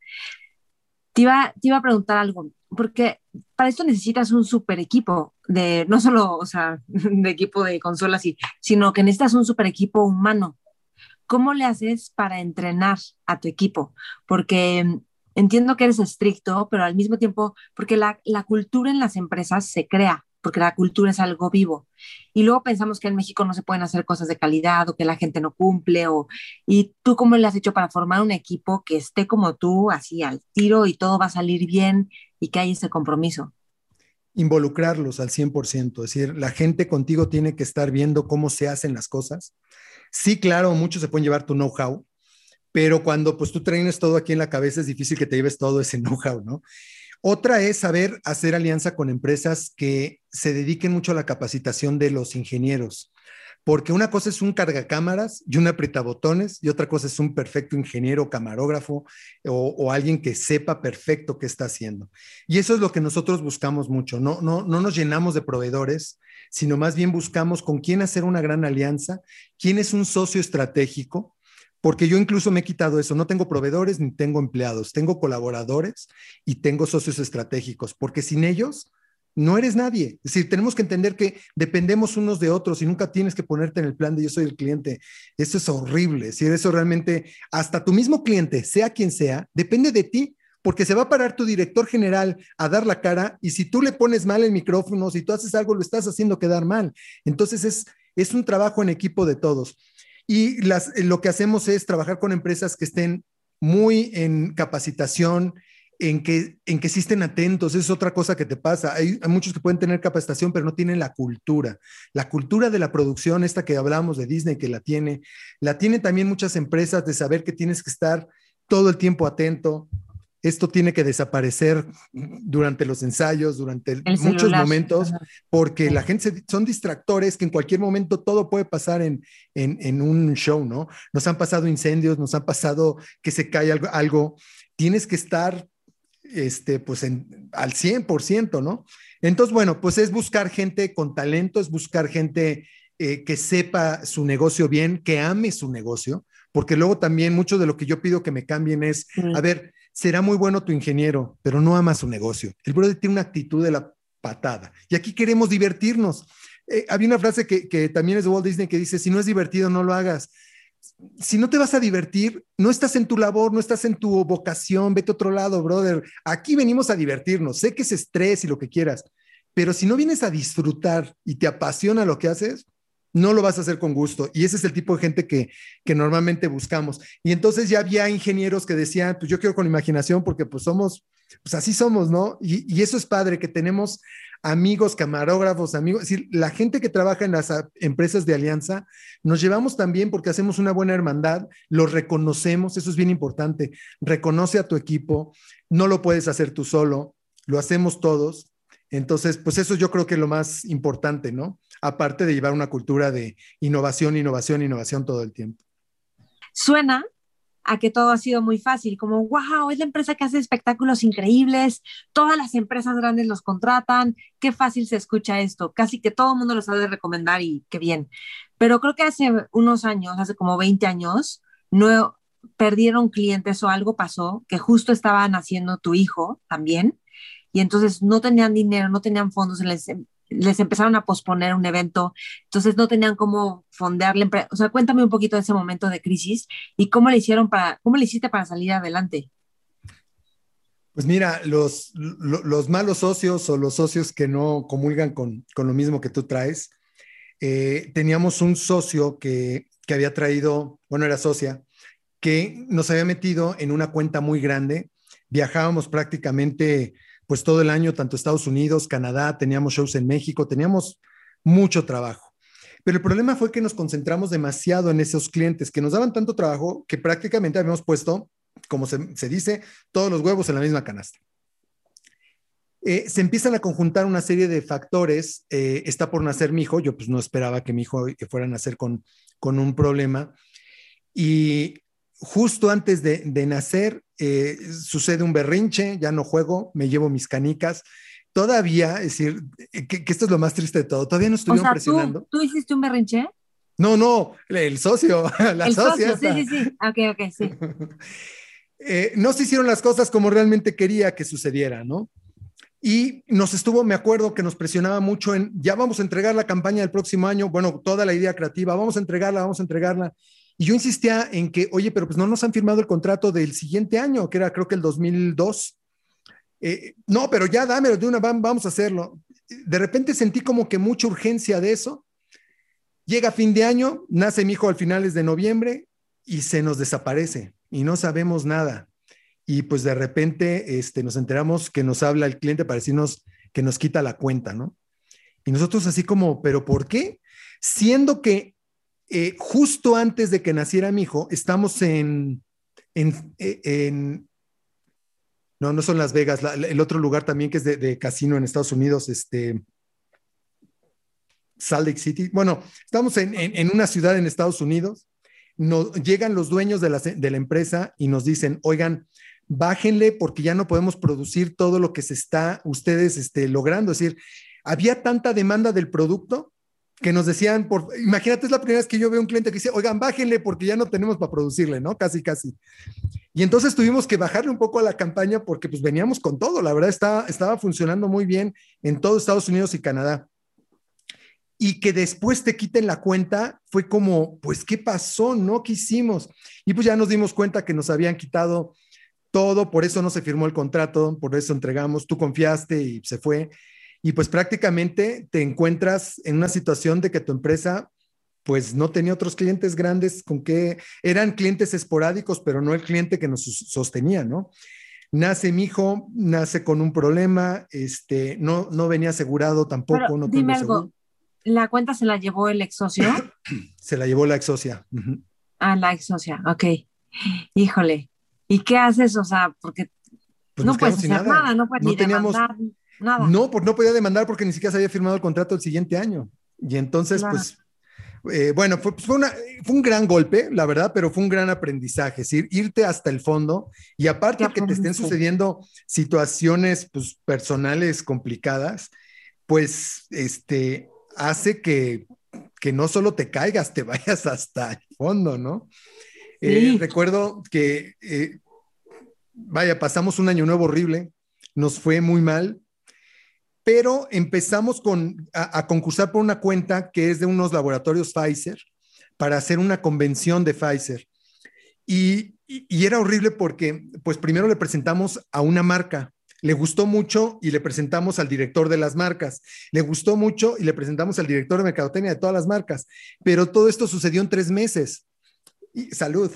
Te iba, te iba a preguntar algo, porque para esto necesitas un super equipo, de, no solo, o sea, de equipo de consolas, sino que necesitas un super equipo humano. ¿Cómo le haces para entrenar a tu equipo? Porque mm, entiendo que eres estricto, pero al mismo tiempo, porque la, la cultura en las empresas se crea porque la cultura es algo vivo. Y luego pensamos que en México no se pueden hacer cosas de calidad o que la gente no cumple. O, ¿Y tú cómo le has hecho para formar un equipo que esté como tú, así al tiro y todo va a salir bien y que haya ese compromiso? Involucrarlos al 100%, es decir, la gente contigo tiene que estar viendo cómo se hacen las cosas. Sí, claro, muchos se pueden llevar tu know-how, pero cuando pues tú traes todo aquí en la cabeza es difícil que te lleves todo ese know-how, ¿no? Otra es saber hacer alianza con empresas que se dediquen mucho a la capacitación de los ingenieros, porque una cosa es un cargacámaras y un apretabotones y otra cosa es un perfecto ingeniero, camarógrafo o, alguien que sepa perfecto qué está haciendo. Y eso es lo que nosotros buscamos mucho. No, no, no nos llenamos de proveedores, sino más bien buscamos con quién hacer una gran alianza, quién es un socio estratégico porque yo incluso me he quitado eso, no tengo proveedores ni tengo empleados, tengo colaboradores y tengo socios estratégicos, porque sin ellos no eres nadie. Es decir, tenemos que entender que dependemos unos de otros y nunca tienes que ponerte en el plan de yo soy el cliente. Eso es horrible. Si eso realmente, hasta tu mismo cliente, sea quien sea, depende de ti, porque se va a parar tu director general a dar la cara y si tú le pones mal el micrófono, si tú haces algo, lo estás haciendo quedar mal. Entonces es, es un trabajo en equipo de todos. Y las, lo que hacemos es trabajar con empresas que estén muy en capacitación, en que, en que sí atentos. Es otra cosa que te pasa. Hay, hay, muchos que pueden tener capacitación, pero no tienen la cultura. La cultura de la producción, esta que hablamos de Disney, que la tiene, la tienen también muchas empresas de saber que tienes que estar todo el tiempo atento, esto tiene que desaparecer durante los ensayos, durante muchos momentos, porque la gente son distractores que en cualquier momento todo puede pasar en, en, un show, ¿no? Nos han pasado incendios, nos han pasado que se cae algo, algo. tienes que estar este, pues en, al 100%, ¿no? Entonces, bueno, pues es buscar gente con talento, es buscar gente eh, que sepa su negocio bien, que ame su negocio, porque luego también mucho de lo que yo pido que me cambien es, a ver, será muy bueno tu ingeniero, pero no ama su negocio. El brother tiene una actitud de la patada. Y aquí queremos divertirnos. Eh, había una frase que, que también es de Walt Disney que dice, si no es divertido, no lo hagas. Si no te vas a divertir, no estás en tu labor, no estás en tu vocación, vete a otro lado, brother. Aquí venimos a divertirnos. Sé que es estrés y lo que quieras, pero si no vienes a disfrutar y te apasiona lo que haces, no lo vas a hacer con gusto. Y ese es el tipo de gente que, que normalmente buscamos. Y entonces ya había ingenieros que decían, pues yo quiero con imaginación porque pues somos, pues así somos, ¿no? Y, y eso es padre, que tenemos amigos, camarógrafos, amigos, es decir, la gente que trabaja en las empresas de alianza, nos llevamos también porque hacemos una buena hermandad, lo reconocemos, eso es bien importante, reconoce a tu equipo, no lo puedes hacer tú solo, lo hacemos todos. Entonces, pues eso yo creo que es lo más importante, ¿no? Aparte de llevar una cultura de innovación, innovación, innovación todo el tiempo. Suena a que todo ha sido muy fácil, como, wow, es la empresa que hace espectáculos increíbles, todas las empresas grandes los contratan, qué fácil se escucha esto, casi que todo el mundo lo sabe recomendar y qué bien. Pero creo que hace unos años, hace como 20 años, no perdieron clientes o algo pasó, que justo estaban haciendo tu hijo también, y entonces no tenían dinero, no tenían fondos, les les empezaron a posponer un evento, entonces no tenían cómo fondear la empresa. O sea, cuéntame un poquito de ese momento de crisis y cómo le hicieron para, cómo le hiciste para salir adelante. Pues mira, los, los, malos socios o los socios que no comulgan con, con lo mismo que tú traes, eh, teníamos un socio que, que había traído, bueno, era socia, que nos había metido en una cuenta muy grande. Viajábamos prácticamente pues todo el año, tanto Estados Unidos, Canadá, teníamos shows en México, teníamos mucho trabajo. Pero el problema fue que nos concentramos demasiado en esos clientes que nos daban tanto trabajo que prácticamente habíamos puesto, como se, dice, todos los huevos en la misma canasta. Eh, se empiezan a conjuntar una serie de factores. Eh, está por nacer mi hijo. Yo pues no esperaba que mi hijo fuera a nacer con, con un problema. Y justo antes de, de nacer, eh, sucede un berrinche, ya no juego, me llevo mis canicas. Todavía, es decir, que, esto es lo más triste de todo, todavía no estuvieron presionando. ¿tú, hiciste un berrinche? No, no, el socio, la el Socio, sí, sí, sí. Ok, ok, sí. Eh, no se hicieron las cosas como realmente quería que sucediera, ¿no? Y nos estuvo, me acuerdo que nos presionaba mucho en, ya vamos a entregar la campaña del próximo año, bueno, toda la idea creativa, vamos a entregarla, vamos a entregarla. Y yo insistía en que, oye, pero pues no nos han firmado el contrato del siguiente año, que era creo que el 2002. Eh, no, pero ya dámelo de una, vamos a hacerlo. De repente sentí como que mucha urgencia de eso. Llega fin de año, nace mi hijo al finales de noviembre y se nos desaparece y no sabemos nada. Y pues de repente este, nos enteramos que nos habla el cliente para decirnos que nos quita la cuenta, ¿no? Y nosotros así como, ¿pero por qué? Siendo que eh, justo antes de que naciera mi hijo, estamos en, en, no, no son Las Vegas, el otro lugar también que es de, casino en Estados Unidos, este, Salt Lake City. Bueno, estamos en, una ciudad en Estados Unidos, llegan los dueños de la, de la empresa y nos dicen, oigan, bájenle porque ya no podemos producir todo lo que se está ustedes este, logrando. Es decir, había tanta demanda del producto que nos decían, por, imagínate, es la primera vez que yo veo un cliente que dice, oigan, bájenle porque ya no tenemos para producirle, ¿no? Casi, casi. Y entonces tuvimos que bajarle un poco a la campaña porque pues veníamos con todo, la verdad estaba, estaba funcionando muy bien en todo Estados Unidos y Canadá. Y que después te quiten la cuenta fue como, pues, ¿qué pasó? ¿No? ¿Qué hicimos? Y pues ya nos dimos cuenta que nos habían quitado todo, por eso no se firmó el contrato, por eso entregamos, tú confiaste y se fue y pues prácticamente te encuentras en una situación de que tu empresa pues no tenía otros clientes grandes con que eran clientes esporádicos, pero no el cliente que nos sostenía, ¿no? Nace mi hijo, nace con un problema, este, no, no venía asegurado tampoco. no dime algo, ¿la cuenta se la llevó el ex socio? se la llevó la ex socia. Ah, la ex socia, ok. Híjole, ¿y qué haces? O sea, porque pues no puedes hacer nada. no puedes ni teníamos, demandar, no, pues no podía demandar porque ni siquiera se había firmado el contrato el siguiente año. Y entonces, pues, eh, bueno, fue, fue, un gran golpe, la verdad, pero fue un gran aprendizaje, es decir, irte hasta el fondo y aparte que te estén sucediendo situaciones pues, personales complicadas, pues este, hace que, que no solo te caigas, te vayas hasta el fondo, ¿no? Eh, recuerdo que, eh, vaya, pasamos un año nuevo horrible, nos fue muy mal, pero empezamos a, concursar por una cuenta que es de unos laboratorios Pfizer para hacer una convención de Pfizer. Y, y, era horrible porque, pues primero le presentamos a una marca, le gustó mucho y le presentamos al director de las marcas, le gustó mucho y le presentamos al director de mercadotecnia de todas las marcas, pero todo esto sucedió en tres meses. Y, salud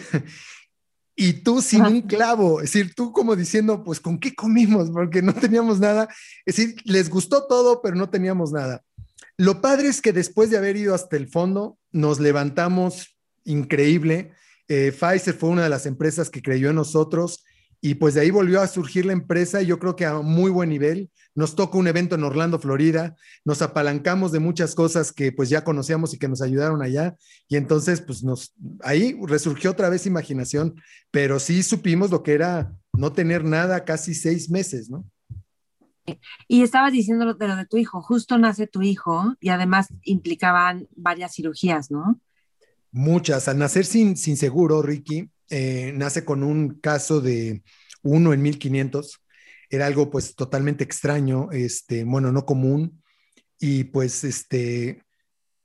y tú sin un clavo, es decir, tú como diciendo, pues con qué comimos, porque no teníamos nada, es decir, les gustó todo, pero no teníamos nada. Lo padre es que después de haber ido hasta el fondo, nos levantamos increíble. Eh, Pfizer fue una de las empresas que creyó en nosotros y pues de ahí volvió a surgir la empresa y yo creo que a muy buen nivel. Nos tocó un evento en Orlando, Florida, nos apalancamos de muchas cosas que pues ya conocíamos y que nos ayudaron allá y entonces pues nos ahí resurgió otra vez imaginación, pero sí supimos lo que era no tener nada casi seis meses, ¿no? Y estabas diciendo de lo de tu hijo, justo nace tu hijo y además implicaban varias cirugías, ¿no? Muchas. Al nacer sin, sin seguro, Ricky, eh, nace con un caso de uno en 1500. Era algo pues totalmente extraño, este, bueno, no común. y pues este,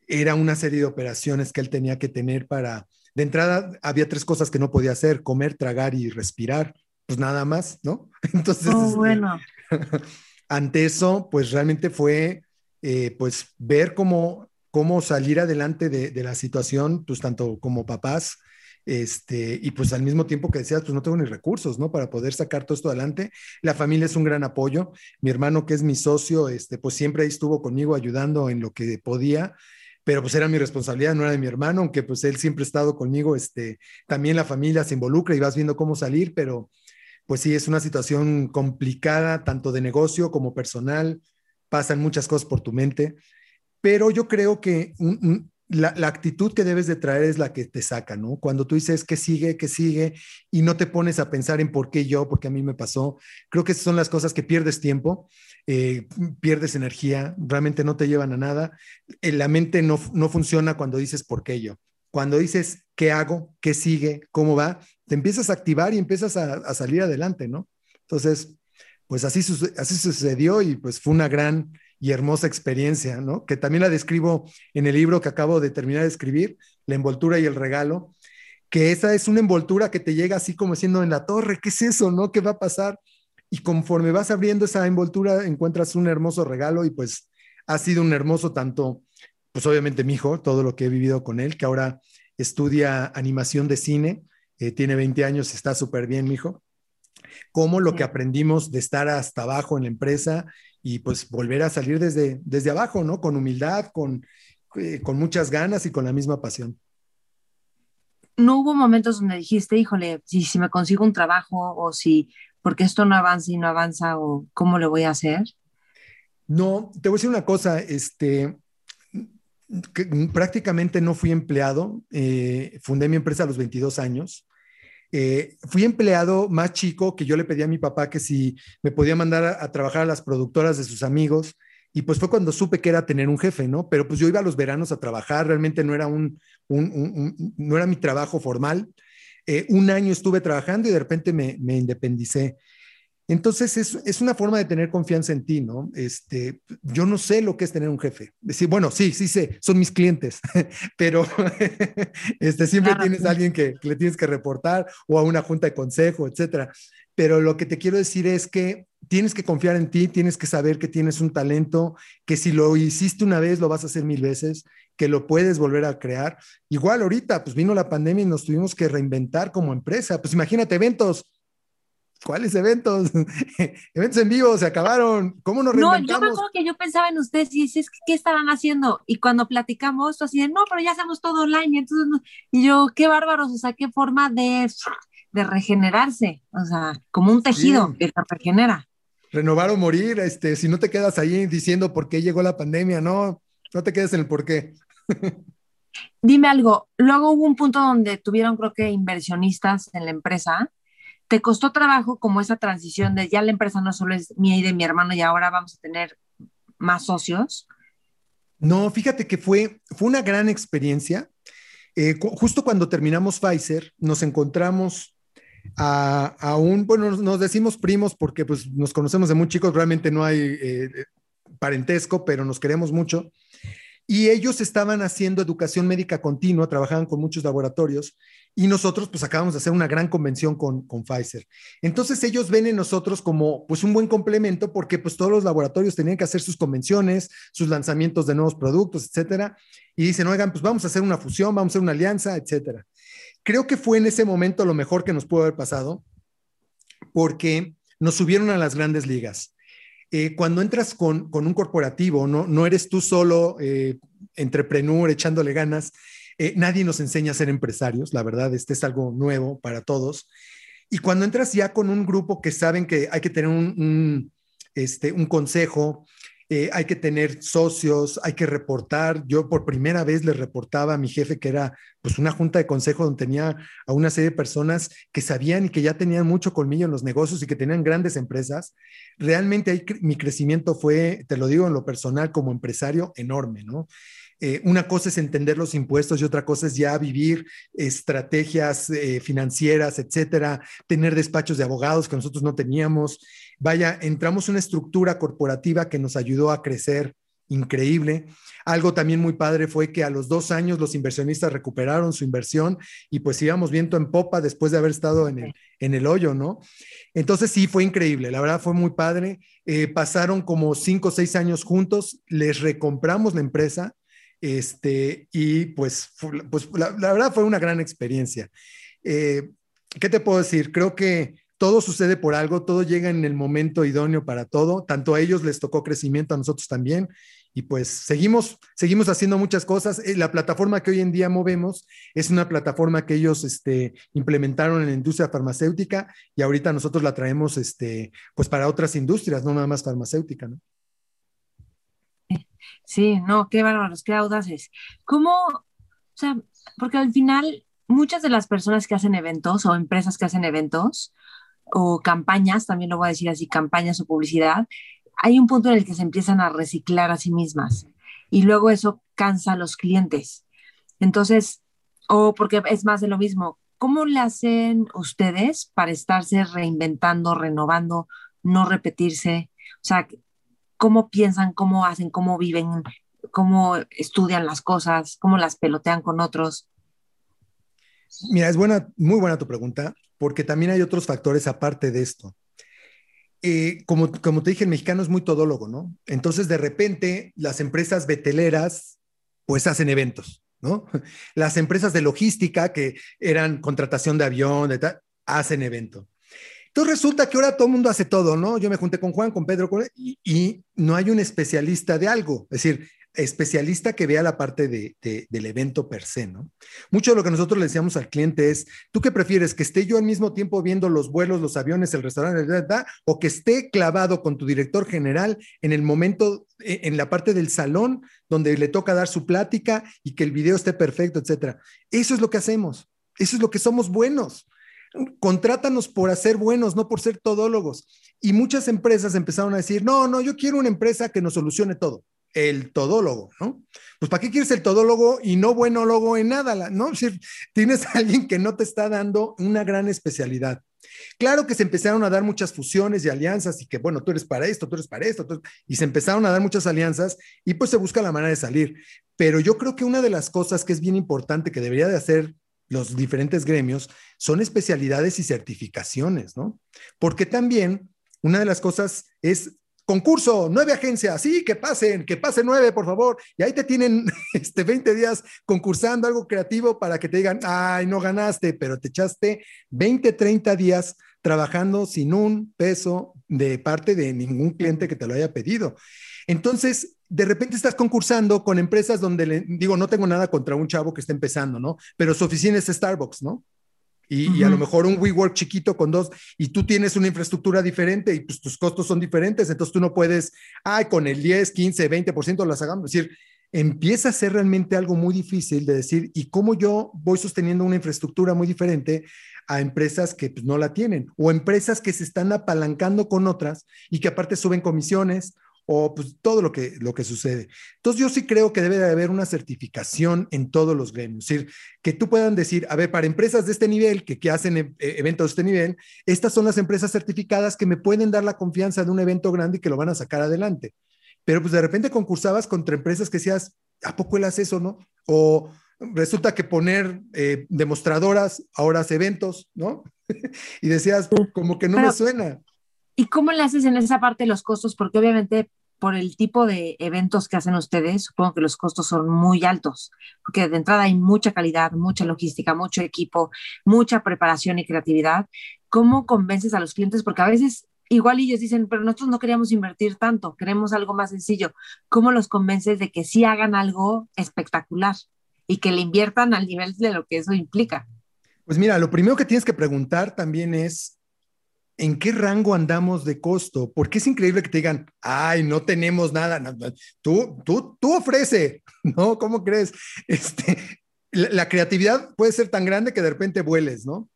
era una serie de operaciones que él tenía que tener para, de entrada había tres cosas que no podía hacer, comer, tragar y respirar, pues nada más, ¿no? Entonces, oh, este, bueno. ante eso, pues realmente fue, eh, pues ver cómo, cómo salir adelante de, de, la situación, pues tanto como papás, este, y pues al mismo tiempo que decías, pues no tengo ni recursos, ¿no? Para poder sacar todo esto adelante. La familia es un gran apoyo. Mi hermano, que es mi socio, este, pues siempre ahí estuvo conmigo ayudando en lo que podía pero pues era mi responsabilidad, no era de mi hermano, aunque pues él siempre ha estado conmigo, este, también la familia se involucra y vas viendo cómo salir, pero pues sí, es una situación complicada, tanto de negocio como personal, pasan muchas cosas por tu mente, pero yo creo que la, actitud que debes de traer es la que te saca, ¿no? Cuando tú dices que sigue, que sigue, y no te pones a pensar en por qué yo, porque a mí me pasó, creo que esas son las cosas que pierdes tiempo eh, pierdes energía, realmente no te llevan a nada. Eh, la mente no, no funciona cuando dices por qué yo. Cuando dices qué hago, qué sigue, cómo va, te empiezas a activar y empiezas a, salir adelante, ¿no? Entonces, pues así, así sucedió y pues fue una gran y hermosa experiencia, ¿no? Que también la describo en el libro que acabo de terminar de escribir, La envoltura y el regalo, que esa es una envoltura que te llega así como siendo en la torre, ¿qué es eso, no? ¿Qué va a pasar? y conforme vas abriendo esa envoltura encuentras un hermoso regalo y pues ha sido un hermoso tanto, pues obviamente mi hijo, todo lo que he vivido con él, que ahora estudia animación de cine, eh, tiene 20 años, está súper bien mi hijo, como lo que aprendimos de estar hasta abajo en la empresa y pues volver a salir desde, desde abajo, ¿no? Con humildad, con, eh, con muchas ganas y con la misma pasión. ¿No hubo momentos donde dijiste, híjole, si, si me consigo un trabajo o si porque esto no avanza y no avanza o cómo lo voy a hacer? No, te voy a decir una cosa, este, prácticamente no fui empleado, eh, fundé mi empresa a los 22 años. Eh, fui empleado más chico que yo le pedí a mi papá que si me podía mandar a, trabajar a las productoras de sus amigos. Y pues fue cuando supe que era tener un jefe, ¿no? Pero pues yo iba a los veranos a trabajar, realmente no era un, no era mi trabajo formal. Eh, un año estuve trabajando y de repente me, me independicé. Entonces es, es, una forma de tener confianza en ti, ¿no? Este, yo no sé lo que es tener un jefe. Decir, bueno, sí, sí sé, son mis clientes, pero este, siempre tienes a alguien que, que, le tienes que reportar o a una junta de consejo, etcétera. Pero lo que te quiero decir es que tienes que confiar en ti, tienes que saber que tienes un talento, que si lo hiciste una vez lo vas a hacer mil veces que lo puedes volver a crear. Igual ahorita, pues vino la pandemia y nos tuvimos que reinventar como empresa. Pues imagínate eventos. ¿Cuáles eventos? eventos en vivo, se acabaron. ¿Cómo nos reinventamos? No, yo me acuerdo que yo pensaba en ustedes y dices, ¿qué estaban haciendo? Y cuando platicamos, así de, no, pero ya hacemos todo online. Entonces, y yo, qué bárbaros, o sea, qué forma de, de regenerarse. O sea, como un tejido que se regenera. Renovar o morir, este, si no te quedas ahí diciendo por qué llegó la pandemia, no, no te quedes en el por qué. Dime algo, luego hubo un punto donde tuvieron, creo que, inversionistas en la empresa. ¿Te costó trabajo como esa transición de ya la empresa no solo es mía y de mi hermano y ahora vamos a tener más socios? No, fíjate que fue, fue una gran experiencia. Eh, justo cuando terminamos Pfizer, nos encontramos a, un, bueno, nos, decimos primos porque pues nos conocemos de muy chicos, realmente no hay eh, parentesco, pero nos queremos mucho. Y ellos estaban haciendo educación médica continua, trabajaban con muchos laboratorios y nosotros pues acabamos de hacer una gran convención con, con Pfizer. Entonces ellos ven en nosotros como pues un buen complemento porque pues todos los laboratorios tenían que hacer sus convenciones, sus lanzamientos de nuevos productos, etcétera. Y dicen, oigan, pues vamos a hacer una fusión, vamos a hacer una alianza, etcétera. Creo que fue en ese momento lo mejor que nos pudo haber pasado porque nos subieron a las grandes ligas. Eh, cuando entras con, un corporativo, no, no eres tú solo eh, entrepreneur echándole ganas, eh, nadie nos enseña a ser empresarios, la verdad, este es algo nuevo para todos. Y cuando entras ya con un grupo que saben que hay que tener un, este, un consejo, eh, hay que tener socios, hay que reportar. Yo por primera vez le reportaba a mi jefe que era pues una junta de consejo donde tenía a una serie de personas que sabían y que ya tenían mucho colmillo en los negocios y que tenían grandes empresas. Realmente ahí, mi crecimiento fue, te lo digo en lo personal como empresario, enorme, ¿no? Eh, una cosa es entender los impuestos y otra cosa es ya vivir estrategias eh, financieras, etcétera, tener despachos de abogados que nosotros no teníamos. Vaya, entramos en una estructura corporativa que nos ayudó a crecer increíble. Algo también muy padre fue que a los dos años los inversionistas recuperaron su inversión y pues íbamos viento en popa después de haber estado en el, en el hoyo, ¿no? Entonces sí, fue increíble, la verdad fue muy padre. Eh, pasaron como cinco o seis años juntos, les recompramos la empresa este, y pues, pues la, verdad fue una gran experiencia. Eh, ¿Qué te puedo decir? Creo que todo sucede por algo, todo llega en el momento idóneo para todo, tanto a ellos les tocó crecimiento, a nosotros también, y pues seguimos, seguimos haciendo muchas cosas. Eh, la plataforma que hoy en día movemos es una plataforma que ellos este, implementaron en la industria farmacéutica y ahorita nosotros la traemos este, pues para otras industrias, no nada más farmacéutica. Sí, no, qué bárbaros, qué audaces. ¿Cómo, o sea, porque al final muchas de las personas que hacen eventos o empresas que hacen eventos o campañas, también lo voy a decir así, campañas o publicidad, hay un punto en el que se empiezan a reciclar a sí mismas y luego eso cansa a los clientes. Entonces, o porque es más de lo mismo, ¿cómo le hacen ustedes para estarse reinventando, renovando, no repetirse? O sea, ¿cómo piensan, cómo hacen, cómo viven, cómo estudian las cosas, cómo las pelotean con otros? Mira, es buena, muy buena tu pregunta, porque también hay otros factores aparte de esto. Eh, como, como te dije, el mexicano es muy todólogo, ¿no? Entonces, de repente, las empresas beteleras, pues hacen eventos, ¿no? Las empresas de logística, que eran contratación de avión, de hacen evento. Entonces resulta que ahora todo el mundo hace todo, ¿no? Yo me junté con Juan, con Pedro, y, y, no hay un especialista de algo. Es decir, especialista que vea la parte de, del evento per se, ¿no? Mucho de lo que nosotros le decíamos al cliente es, ¿tú qué prefieres? ¿Que esté yo al mismo tiempo viendo los vuelos, los aviones, el restaurante, o que esté clavado con tu director general en el momento, e, en la parte del salón donde le toca dar su plática y que el video esté perfecto, etcétera? Eso es lo que hacemos. Eso es lo que somos buenos. Contrátanos por hacer buenos, no por ser todólogos. Y muchas empresas empezaron a decir, no, no, yo quiero una empresa que nos solucione todo el todólogo, ¿no? Pues ¿para qué quieres el todólogo y no buenólogo en nada, ¿no? Tienes a alguien que no te está dando una gran especialidad. Claro que se empezaron a dar muchas fusiones y alianzas y que, bueno, tú eres para esto, tú eres para esto, y se empezaron a dar muchas alianzas y pues se busca la manera de salir. Pero yo creo que una de las cosas que es bien importante que debería de hacer los diferentes gremios son especialidades y certificaciones, ¿no? Porque también una de las cosas es concurso, nueve agencias, sí, que pasen, que pasen nueve, por favor. Y ahí te tienen este, 20 días concursando algo creativo para que te digan, ay, no ganaste, pero te echaste 20, 30 días trabajando sin un peso de parte de ningún cliente que te lo haya pedido. Entonces, de repente estás concursando con empresas donde, le, digo, no tengo nada contra un chavo que está empezando, ¿no? Pero su oficina es Starbucks, ¿no? Y, a lo mejor un WeWork chiquito con dos, y tú tienes una infraestructura diferente y pues tus costos son diferentes, entonces tú no puedes, ay, con el 10, 15, 20% las hagamos. Es decir, empieza a ser realmente algo muy difícil de decir, ¿y cómo yo voy sosteniendo una infraestructura muy diferente a empresas que pues, no la tienen? O empresas que se están apalancando con otras y que aparte suben comisiones o pues todo lo que, lo que sucede. Entonces yo sí creo que debe de haber una certificación en todos los gremios, es decir, que tú puedan decir, a ver, para empresas de este nivel, que, que hacen e, e, eventos de este nivel, estas son las empresas certificadas que me pueden dar la confianza de un evento grande y que lo van a sacar adelante. Pero pues de repente concursabas contra empresas que decías, ¿a poco él hace eso, no? O resulta que poner eh, demostradoras ahora hace eventos, ¿no? y decías, como que no me suena. ¿Y cómo le haces en esa parte los costos? Porque obviamente por el tipo de eventos que hacen ustedes, supongo que los costos son muy altos, porque de entrada hay mucha calidad, mucha logística, mucho equipo, mucha preparación y creatividad. ¿Cómo convences a los clientes? Porque a veces igual ellos dicen, pero nosotros no queríamos invertir tanto, queremos algo más sencillo. ¿Cómo los convences de que sí hagan algo espectacular y que le inviertan al nivel de lo que eso implica? Pues mira, lo primero que tienes que preguntar también es, ¿en qué rango andamos de costo? Porque es increíble que te digan, ay, no tenemos nada. tú, tú, tú ofrece, ¿no? ¿Cómo crees? Este, la, creatividad puede ser tan grande que de repente vueles, ¿no?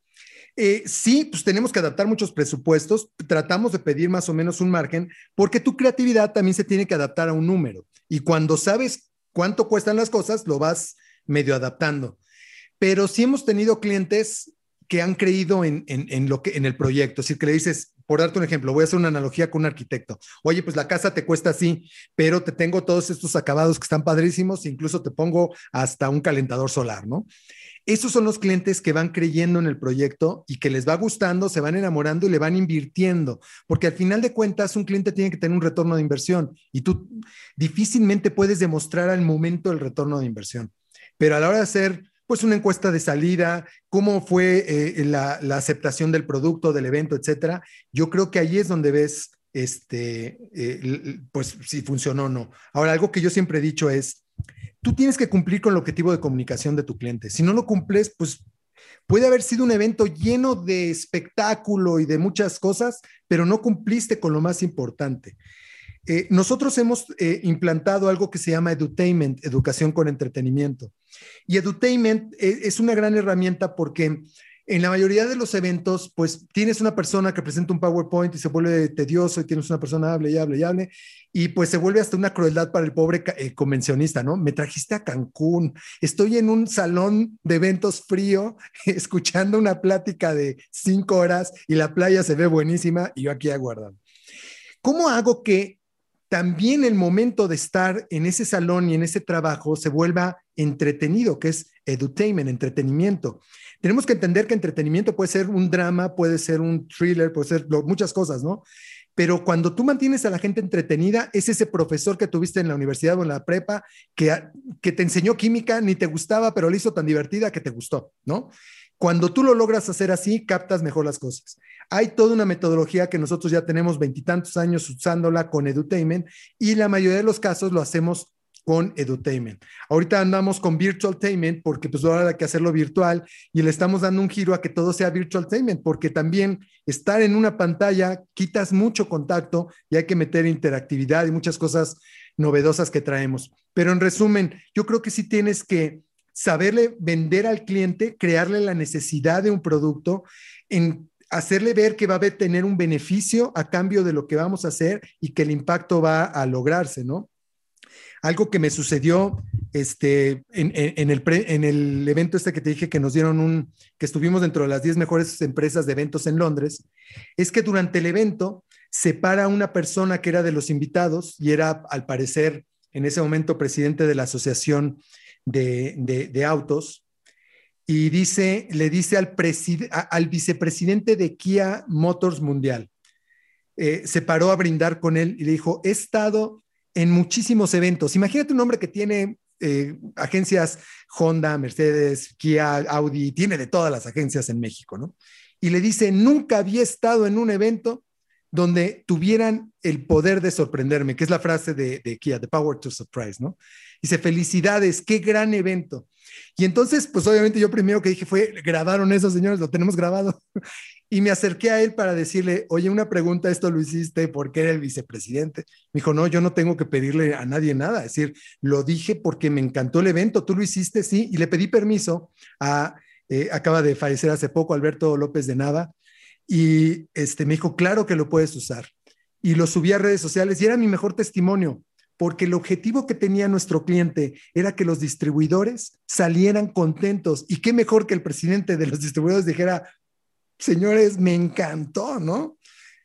Eh, sí, pues tenemos que adaptar muchos presupuestos, tratamos de pedir más o menos un margen, porque tu creatividad también se tiene que adaptar a un número. Y cuando sabes cuánto cuestan las cosas, lo vas medio adaptando. Pero sí hemos tenido clientes que han creído en, en, lo que, en el proyecto. Es decir, que le dices, por darte un ejemplo, voy a hacer una analogía con un arquitecto. Oye, pues la casa te cuesta así, pero te tengo todos estos acabados que están padrísimos, incluso te pongo hasta un calentador solar, ¿no? Esos son los clientes que van creyendo en el proyecto y que les va gustando, se van enamorando y le van invirtiendo, porque al final de cuentas un cliente tiene que tener un retorno de inversión y tú difícilmente puedes demostrar al momento el retorno de inversión. Pero a la hora de hacer pues una encuesta de salida, cómo fue eh, la, aceptación del producto, del evento, etcétera, yo creo que ahí es donde ves este, eh, pues si funcionó o no. Ahora, algo que yo siempre he dicho es, tú tienes que cumplir con el objetivo de comunicación de tu cliente. Si no lo cumples, pues puede haber sido un evento lleno de espectáculo y de muchas cosas, pero no cumpliste con lo más importante. Eh, nosotros hemos eh, implantado algo que se llama edutainment, educación con entretenimiento. Y edutainment eh, es una gran herramienta porque en la mayoría de los eventos, pues tienes una persona que presenta un PowerPoint y se vuelve tedioso y tienes una persona hable y hable y hable y pues se vuelve hasta una crueldad para el pobre eh, convencionista, ¿no? Me trajiste a Cancún, estoy en un salón de eventos frío escuchando una plática de cinco horas y la playa se ve buenísima y yo aquí aguardando. ¿Cómo hago que también el momento de estar en ese salón y en ese trabajo se vuelva entretenido, que es edutainment, entretenimiento? tenemos que entender que entretenimiento puede ser un drama, puede ser un thriller, puede ser muchas cosas, ¿no? Pero cuando tú mantienes a la gente entretenida, es ese profesor que tuviste en la universidad o en la prepa que, que te enseñó química, ni te gustaba, pero la hizo tan divertida que te gustó, ¿no? Cuando tú lo logras hacer así, captas mejor las cosas. Hay toda una metodología que nosotros ya tenemos veintitantos años usándola con Edutainment y la mayoría de los casos lo hacemos con edutainment. Ahorita andamos con virtualtainment porque pues ahora hay que hacerlo virtual y le estamos dando un giro a que todo sea virtualtainment porque también estar en una pantalla quitas mucho contacto y hay que meter interactividad y muchas cosas novedosas que traemos. Pero en resumen, yo creo que sí tienes que saberle vender al cliente, crearle la necesidad de un producto, en hacerle ver que va a tener un beneficio a cambio de lo que vamos a hacer y que el impacto va a lograrse, ¿no? Algo que me sucedió este, en, el en el evento este que te dije que nos dieron un, que estuvimos dentro de las 10 mejores empresas de eventos en Londres, es que durante el evento se para una persona que era de los invitados y era, al parecer, en ese momento presidente de la Asociación de, Autos, y dice, le dice al, al vicepresidente de Kia Motors Mundial, eh, se paró a brindar con él y le dijo, he estado en muchísimos eventos. Imagínate un hombre que tiene eh, agencias Honda, Mercedes, Kia, Audi, tiene de todas las agencias en México, ¿no? Y le dice, nunca había estado en un evento donde tuvieran el poder de sorprenderme, que es la frase de, de Kia, The Power to Surprise, ¿no? Dice, felicidades, qué gran evento. Y entonces, pues obviamente yo primero que dije fue, grabaron esos señores, lo tenemos grabado. Y me acerqué a él para decirle, oye, una pregunta, esto lo hiciste porque era el vicepresidente. Me dijo, no, yo no tengo que pedirle a nadie nada. Es decir, lo dije porque me encantó el evento, tú lo hiciste, sí. Y le pedí permiso a, eh, acaba de fallecer hace poco, Alberto López de Nava. Y este, me dijo, claro que lo puedes usar. Y lo subí a redes sociales y era mi mejor testimonio porque el objetivo que tenía nuestro cliente era que los distribuidores salieran contentos. Y qué mejor que el presidente de los distribuidores dijera, señores, me encantó, ¿no?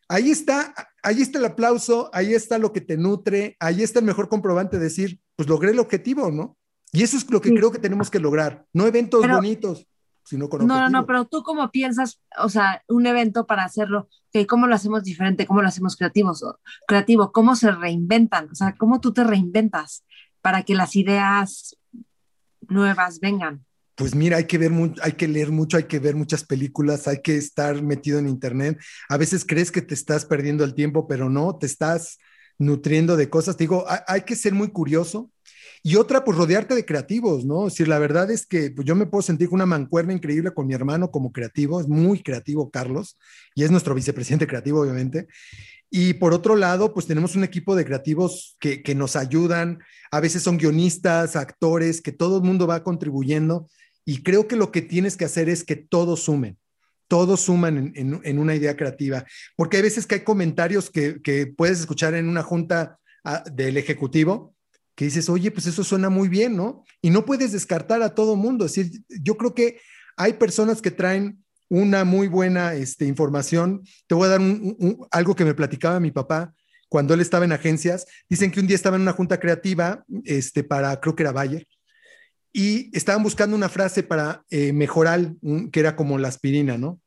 Ahí está, ahí está el aplauso, ahí está lo que te nutre, ahí está el mejor comprobante de decir, pues logré el objetivo, ¿no? Y eso es lo que creo que tenemos que lograr, no eventos bonitos, sino con No, no, no, pero tú cómo piensas, o sea, un evento para hacerlo, ¿cómo lo hacemos diferente? ¿Cómo lo hacemos creativos? Creativo, ¿cómo se reinventan? O sea, ¿cómo tú te reinventas para que las ideas nuevas vengan? pues mira, hay que ver, hay que leer mucho, hay que ver muchas películas, hay que estar metido en internet. A veces crees que te estás perdiendo el tiempo, pero no, te estás nutriendo de cosas. Te digo, hay, que ser muy curioso. Y otra, pues rodearte de creativos, ¿no? Decir, la verdad es que pues, yo me puedo sentir con una mancuerna increíble con mi hermano como creativo, es muy creativo Carlos, y es nuestro vicepresidente creativo, obviamente. Y por otro lado, pues tenemos un equipo de creativos que, que nos ayudan, a veces son guionistas, actores, que todo el mundo va contribuyendo y creo que lo que tienes que hacer es que todos sumen, todos suman en, una idea creativa, porque hay veces que hay comentarios que, puedes escuchar en una junta ah, del ejecutivo que dices, oye, pues eso suena muy bien, ¿no? Y no puedes descartar a todo mundo. Es decir, yo creo que hay personas que traen una muy buena este, información. Te voy a dar algo que me platicaba mi papá cuando él estaba en agencias. Dicen que un día estaba en una junta creativa este, para, creo que era Bayer, y estaban buscando una frase para eh, mejorar, que era como la aspirina, ¿no?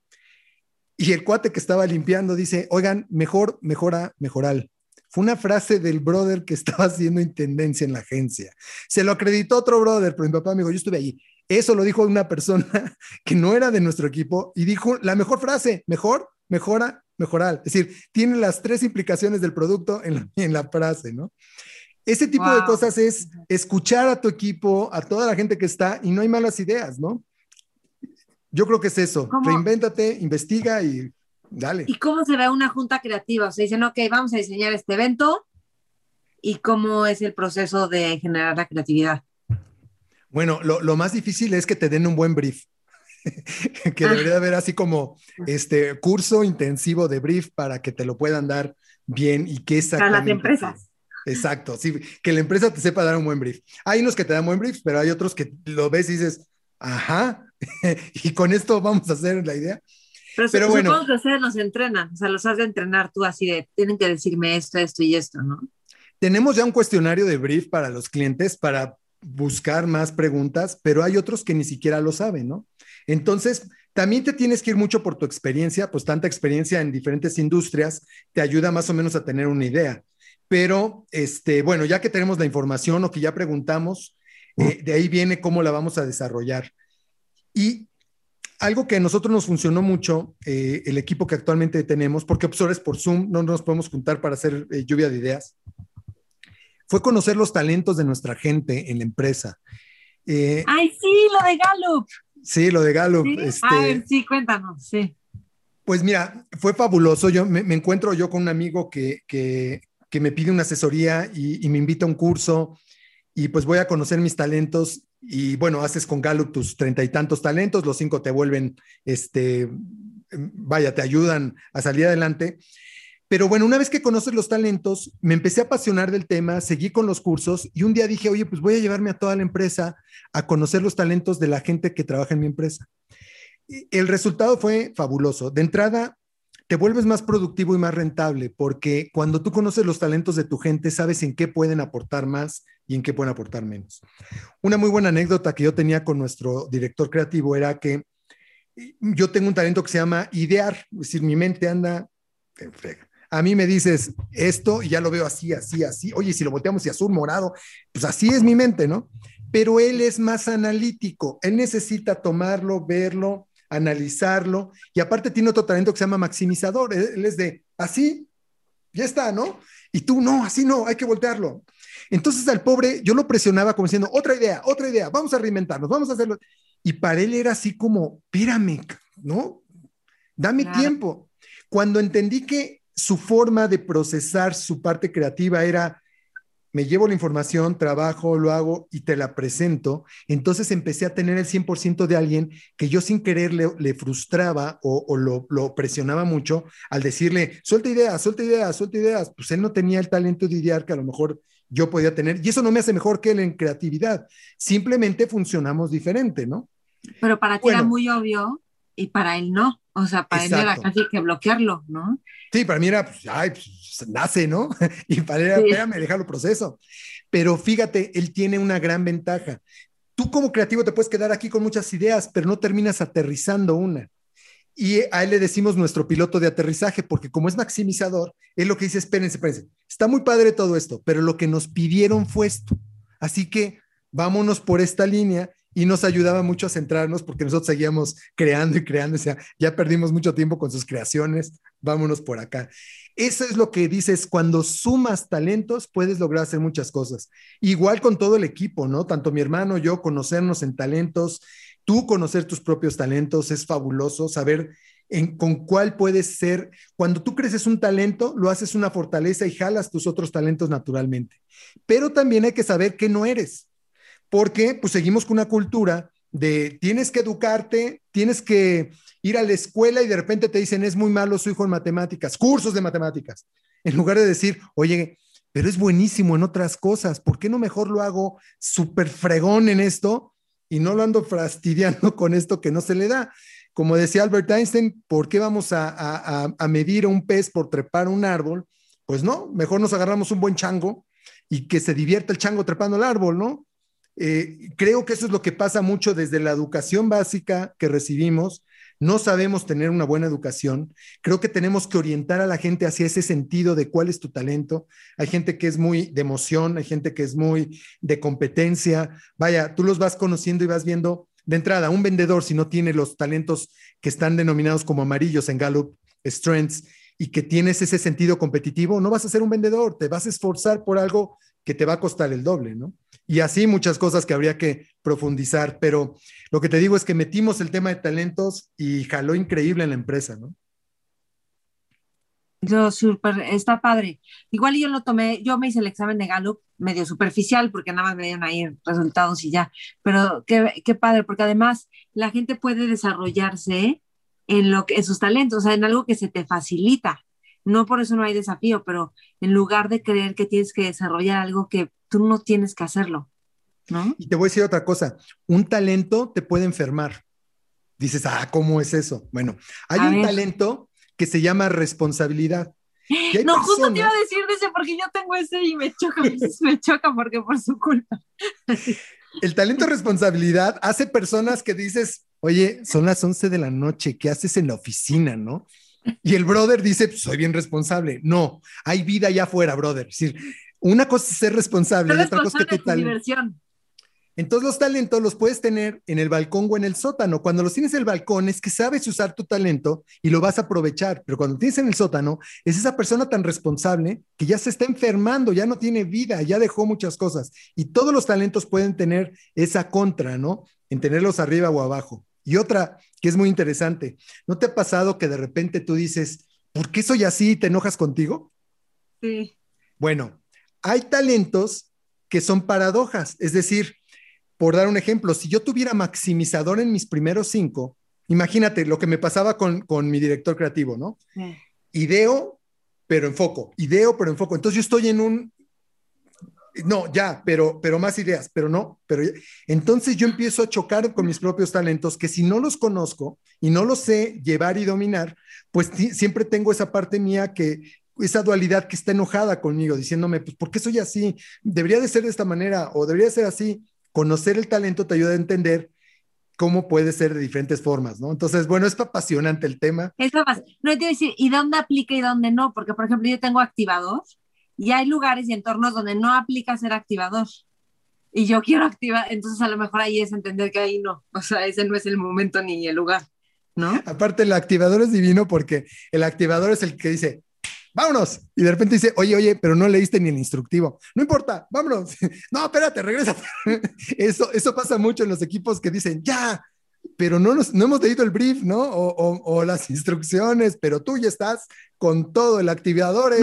Y el cuate que estaba limpiando dice, oigan, mejor, mejora, mejoral. Fue una frase del brother que estaba haciendo intendencia en la agencia. Se lo acreditó otro brother, pero mi papá me dijo, yo estuve allí. Eso lo dijo una persona que no era de nuestro equipo y dijo la mejor frase, mejor, mejora, mejoral. Es decir, tiene las tres implicaciones del producto en la, en la frase, ¿no? Ese tipo de cosas es escuchar a tu equipo, a toda la gente que está y no hay malas ideas, ¿no? Yo creo que es eso. Reinvéntate, investiga y dale. ¿Y cómo se ve una junta creativa? O sea, dicen, ok, vamos a diseñar este evento. ¿Y cómo es el proceso de generar la creatividad? Bueno, lo, más difícil es que te den un buen brief. que debería haber así como este curso intensivo de brief para que te lo puedan dar bien y que esa. Para las empresas. Exacto, sí, que la empresa te sepa dar un buen brief. Hay unos que te dan buen brief, pero hay otros que lo ves y dices, ajá, y con esto vamos a hacer la idea. Pero, bueno, supongo que ustedes los entrenan, o sea, los has de entrenar tú así de, tienen que decirme esto, esto y esto, ¿no? Tenemos ya un cuestionario de brief para los clientes para buscar más preguntas, pero hay otros que ni siquiera lo saben, ¿no? Entonces, también te tienes que ir mucho por tu experiencia, pues tanta experiencia en diferentes industrias te ayuda más o menos a tener una idea. Pero, este, bueno, ya que tenemos la información o que ya preguntamos, eh, de ahí viene cómo la vamos a desarrollar. Y algo que a nosotros nos funcionó mucho, eh, el equipo que actualmente tenemos, porque pues, por Zoom, no nos podemos juntar para hacer eh, lluvia de ideas, fue conocer los talentos de nuestra gente en la empresa. Eh, Ay, sí, lo de Gallup. Sí, lo de Gallup. Sí, este, sí cuéntanos, sí. Pues mira, fue fabuloso. Yo me, encuentro yo con un amigo que, que, que me pide una asesoría y, y, me invita a un curso y pues voy a conocer mis talentos y bueno, haces con Gallup tus treinta y tantos talentos, los cinco te vuelven, este, vaya, te ayudan a salir adelante. Pero bueno, una vez que conoces los talentos, me empecé a apasionar del tema, seguí con los cursos y un día dije, oye, pues voy a llevarme a toda la empresa a conocer los talentos de la gente que trabaja en mi empresa. El resultado fue fabuloso. De entrada, te vuelves más productivo y más rentable porque cuando tú conoces los talentos de tu gente, sabes en qué pueden aportar más y en qué pueden aportar menos. Una muy buena anécdota que yo tenía con nuestro director creativo era que yo tengo un talento que se llama idear, es decir, mi mente anda. A mí me dices esto y ya lo veo así, así, así. Oye, si lo volteamos y azul, morado, pues así es mi mente, ¿no? Pero él es más analítico. Él necesita tomarlo, verlo, analizarlo. Y aparte tiene otro talento que se llama maximizador. Él es de así, ya está, ¿no? Y tú, no, así no, hay que voltearlo. Entonces al pobre yo lo presionaba como diciendo, otra idea, otra idea, vamos a reinventarnos, vamos a hacerlo. Y para él era así como, espérame, ¿no? Dame tiempo. Cuando entendí que su forma de procesar su parte creativa era, me llevo la información, trabajo, lo hago y te la presento, entonces empecé a tener el 100% de alguien que yo sin querer le, frustraba o, lo, lo, presionaba mucho al decirle, suelta ideas, suelta ideas, suelta ideas. Pues él no tenía el talento de idear que a lo mejor yo podía tener. Y eso no me hace mejor que él en creatividad. Simplemente funcionamos diferente, ¿no? Pero para ti era muy obvio y para él no. O sea, para él era casi que bloquearlo, ¿no? Sí, para mí era, pues, ay, pues, nace, ¿no? y para él era, sí. espérame, déjalo proceso. Pero fíjate, él tiene una gran ventaja. Tú como creativo te puedes quedar aquí con muchas ideas, pero no terminas aterrizando una. Y a él le decimos nuestro piloto de aterrizaje, porque como es maximizador, él lo que dice, espérense, espérense, está muy padre todo esto, pero lo que nos pidieron fue esto. Así que vámonos por esta línea y nos ayudaba mucho a centrarnos porque nosotros seguíamos creando y creando, o sea, ya perdimos mucho tiempo con sus creaciones, vámonos por acá. Eso es lo que dices, cuando sumas talentos puedes lograr hacer muchas cosas. Igual con todo el equipo, ¿no? Tanto mi hermano, yo, conocernos en talentos, tú conocer tus propios talentos es fabuloso, saber en, con cuál puedes ser. Cuando tú creces un talento, lo haces una fortaleza y jalas tus otros talentos naturalmente. Pero también hay que saber que no eres, porque pues seguimos con una cultura de tienes que educarte, tienes que ir a la escuela y de repente te dicen es muy malo su hijo en matemáticas, cursos de matemáticas, en lugar de decir, oye, pero es buenísimo en otras cosas, ¿por qué no mejor lo hago súper fregón en esto? Y no lo ando fastidiando con esto que no se le da. como decía Albert Einstein, ¿por qué vamos a, a medir a un pez por trepar un árbol? Pues no, mejor nos agarramos un buen chango y que se divierta el chango trepando el árbol, ¿no? Eh, creo que eso es lo que pasa mucho desde la educación básica que recibimos. No sabemos tener una buena educación. Creo que tenemos que orientar a la gente hacia ese sentido de cuál es tu talento. Hay gente que es muy de emoción, hay gente que es muy de competencia. Vaya, tú los vas conociendo y vas viendo de entrada, un vendedor si no tiene los talentos que están denominados como amarillos en Gallup Strengths y que tienes ese sentido competitivo, no vas a ser un vendedor, te vas a esforzar por algo que te va a costar el doble, ¿no? Y así muchas cosas que habría que profundizar, pero lo que te digo es que metimos el tema de talentos y jaló increíble en la empresa, ¿no? Yo súper, está padre. Igual yo lo tomé, yo me hice el examen de Gallup medio superficial porque nada más me dieron ahí resultados y ya, pero qué, qué padre, porque además la gente puede desarrollarse en, lo que, en sus talentos, o sea, en algo que se te facilita. No por eso no hay desafío, pero en lugar de creer que tienes que desarrollar algo que tú no tienes que hacerlo, ¿no? Y te voy a decir otra cosa, un talento te puede enfermar. Dices, ah, ¿cómo es eso? Bueno, hay un talento que se llama responsabilidad. No, justo te iba a decir ese porque yo tengo ese y me choca, me choca porque por su culpa. El talento responsabilidad hace personas que dices, oye, son las 11 de la noche, ¿qué haces en la oficina, no? Y el brother dice, pues, soy bien responsable. No, hay vida allá afuera, brother. Es decir, una cosa es ser responsable y otra cosa es que tu diversión. Entonces los talentos los puedes tener en el balcón o en el sótano. Cuando los tienes en el balcón es que sabes usar tu talento y lo vas a aprovechar, pero cuando tienes en el sótano es esa persona tan responsable que ya se está enfermando, ya no tiene vida, ya dejó muchas cosas. Y todos los talentos pueden tener esa contra, ¿no? En tenerlos arriba o abajo. Y otra que es muy interesante, ¿no te ha pasado que de repente tú dices, ¿por qué soy así y te enojas contigo? Sí. Bueno, hay talentos que son paradojas, es decir, por dar un ejemplo, si yo tuviera maximizador en mis primeros cinco, imagínate lo que me pasaba con, con mi director creativo, ¿no? Ideo, pero enfoco, ideo, pero enfoco. Entonces yo estoy en un, no, ya, pero, pero más ideas, pero no, pero entonces yo empiezo a chocar con mis propios talentos que si no los conozco y no los sé llevar y dominar, pues siempre tengo esa parte mía que, esa dualidad que está enojada conmigo, diciéndome, pues, ¿por qué soy así? Debería de ser de esta manera o debería ser así. Conocer el talento te ayuda a entender cómo puede ser de diferentes formas, ¿no? Entonces, bueno, es apasionante el tema. Es apasionante. No, te decir, ¿y dónde aplica y dónde no? Porque, por ejemplo, yo tengo activador y hay lugares y entornos donde no aplica ser activador. Y yo quiero activar, entonces a lo mejor ahí es entender que ahí no, o sea, ese no es el momento ni el lugar, ¿no? Aparte, el activador es divino porque el activador es el que dice, vámonos. Y de repente dice, oye, oye, pero no leíste ni el instructivo. No importa, vámonos. No, espérate, regresa. Eso, eso pasa mucho en los equipos que dicen, ya, pero no, nos, no hemos leído el brief, ¿no? O, o, las instrucciones, pero tú ya estás con todo, el activador es...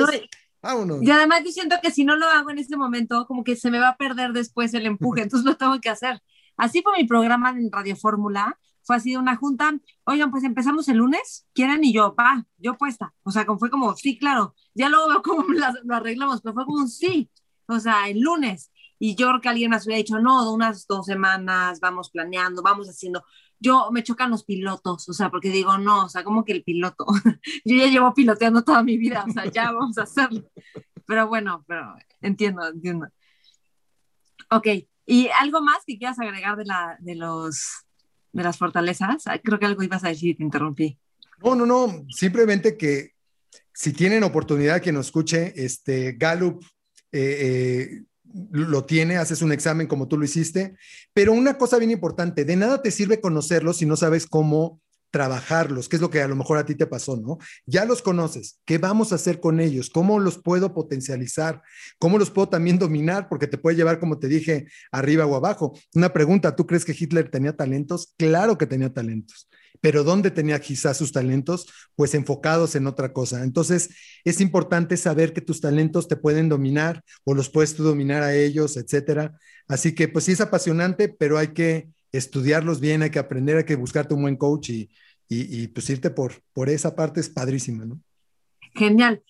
Vámonos. Y además diciendo que si no lo hago en este momento, como que se me va a perder después el empuje, entonces lo tengo que hacer. Así fue mi programa en Radio Fórmula, fue así de una junta, oigan, pues empezamos el lunes, ¿quieren? Y yo, pa, yo puesta. O sea, como fue como, sí, claro, ya luego veo cómo lo arreglamos, pero fue como un sí, o sea, el lunes. Y yo creo que alguien más hubiera dicho, no, unas dos semanas, vamos planeando, vamos haciendo. Yo me chocan los pilotos, o sea, porque digo, no, o sea, como que el piloto. yo ya llevo piloteando toda mi vida, o sea, ya vamos a hacerlo. Pero bueno, pero entiendo, entiendo. Ok, ¿y algo más que quieras agregar de, la, de los de las fortalezas? Creo que algo ibas a decir, te interrumpí. No, no, no, simplemente que si tienen oportunidad que nos escuche, este Gallup eh, eh, lo tiene, haces un examen como tú lo hiciste, pero una cosa bien importante, de nada te sirve conocerlo si no sabes cómo trabajarlos, que es lo que a lo mejor a ti te pasó, ¿no? Ya los conoces, ¿qué vamos a hacer con ellos? ¿Cómo los puedo potencializar? ¿Cómo los puedo también dominar? Porque te puede llevar, como te dije, arriba o abajo. Una pregunta, ¿tú crees que Hitler tenía talentos? Claro que tenía talentos, pero ¿dónde tenía quizás sus talentos? Pues enfocados en otra cosa. Entonces, es importante saber que tus talentos te pueden dominar o los puedes tú dominar a ellos, etcétera. Así que, pues sí es apasionante, pero hay que estudiarlos bien, hay que aprender, hay que buscarte un buen coach y, y, pues irte por, por esa parte es padrísima, ¿no? Genial.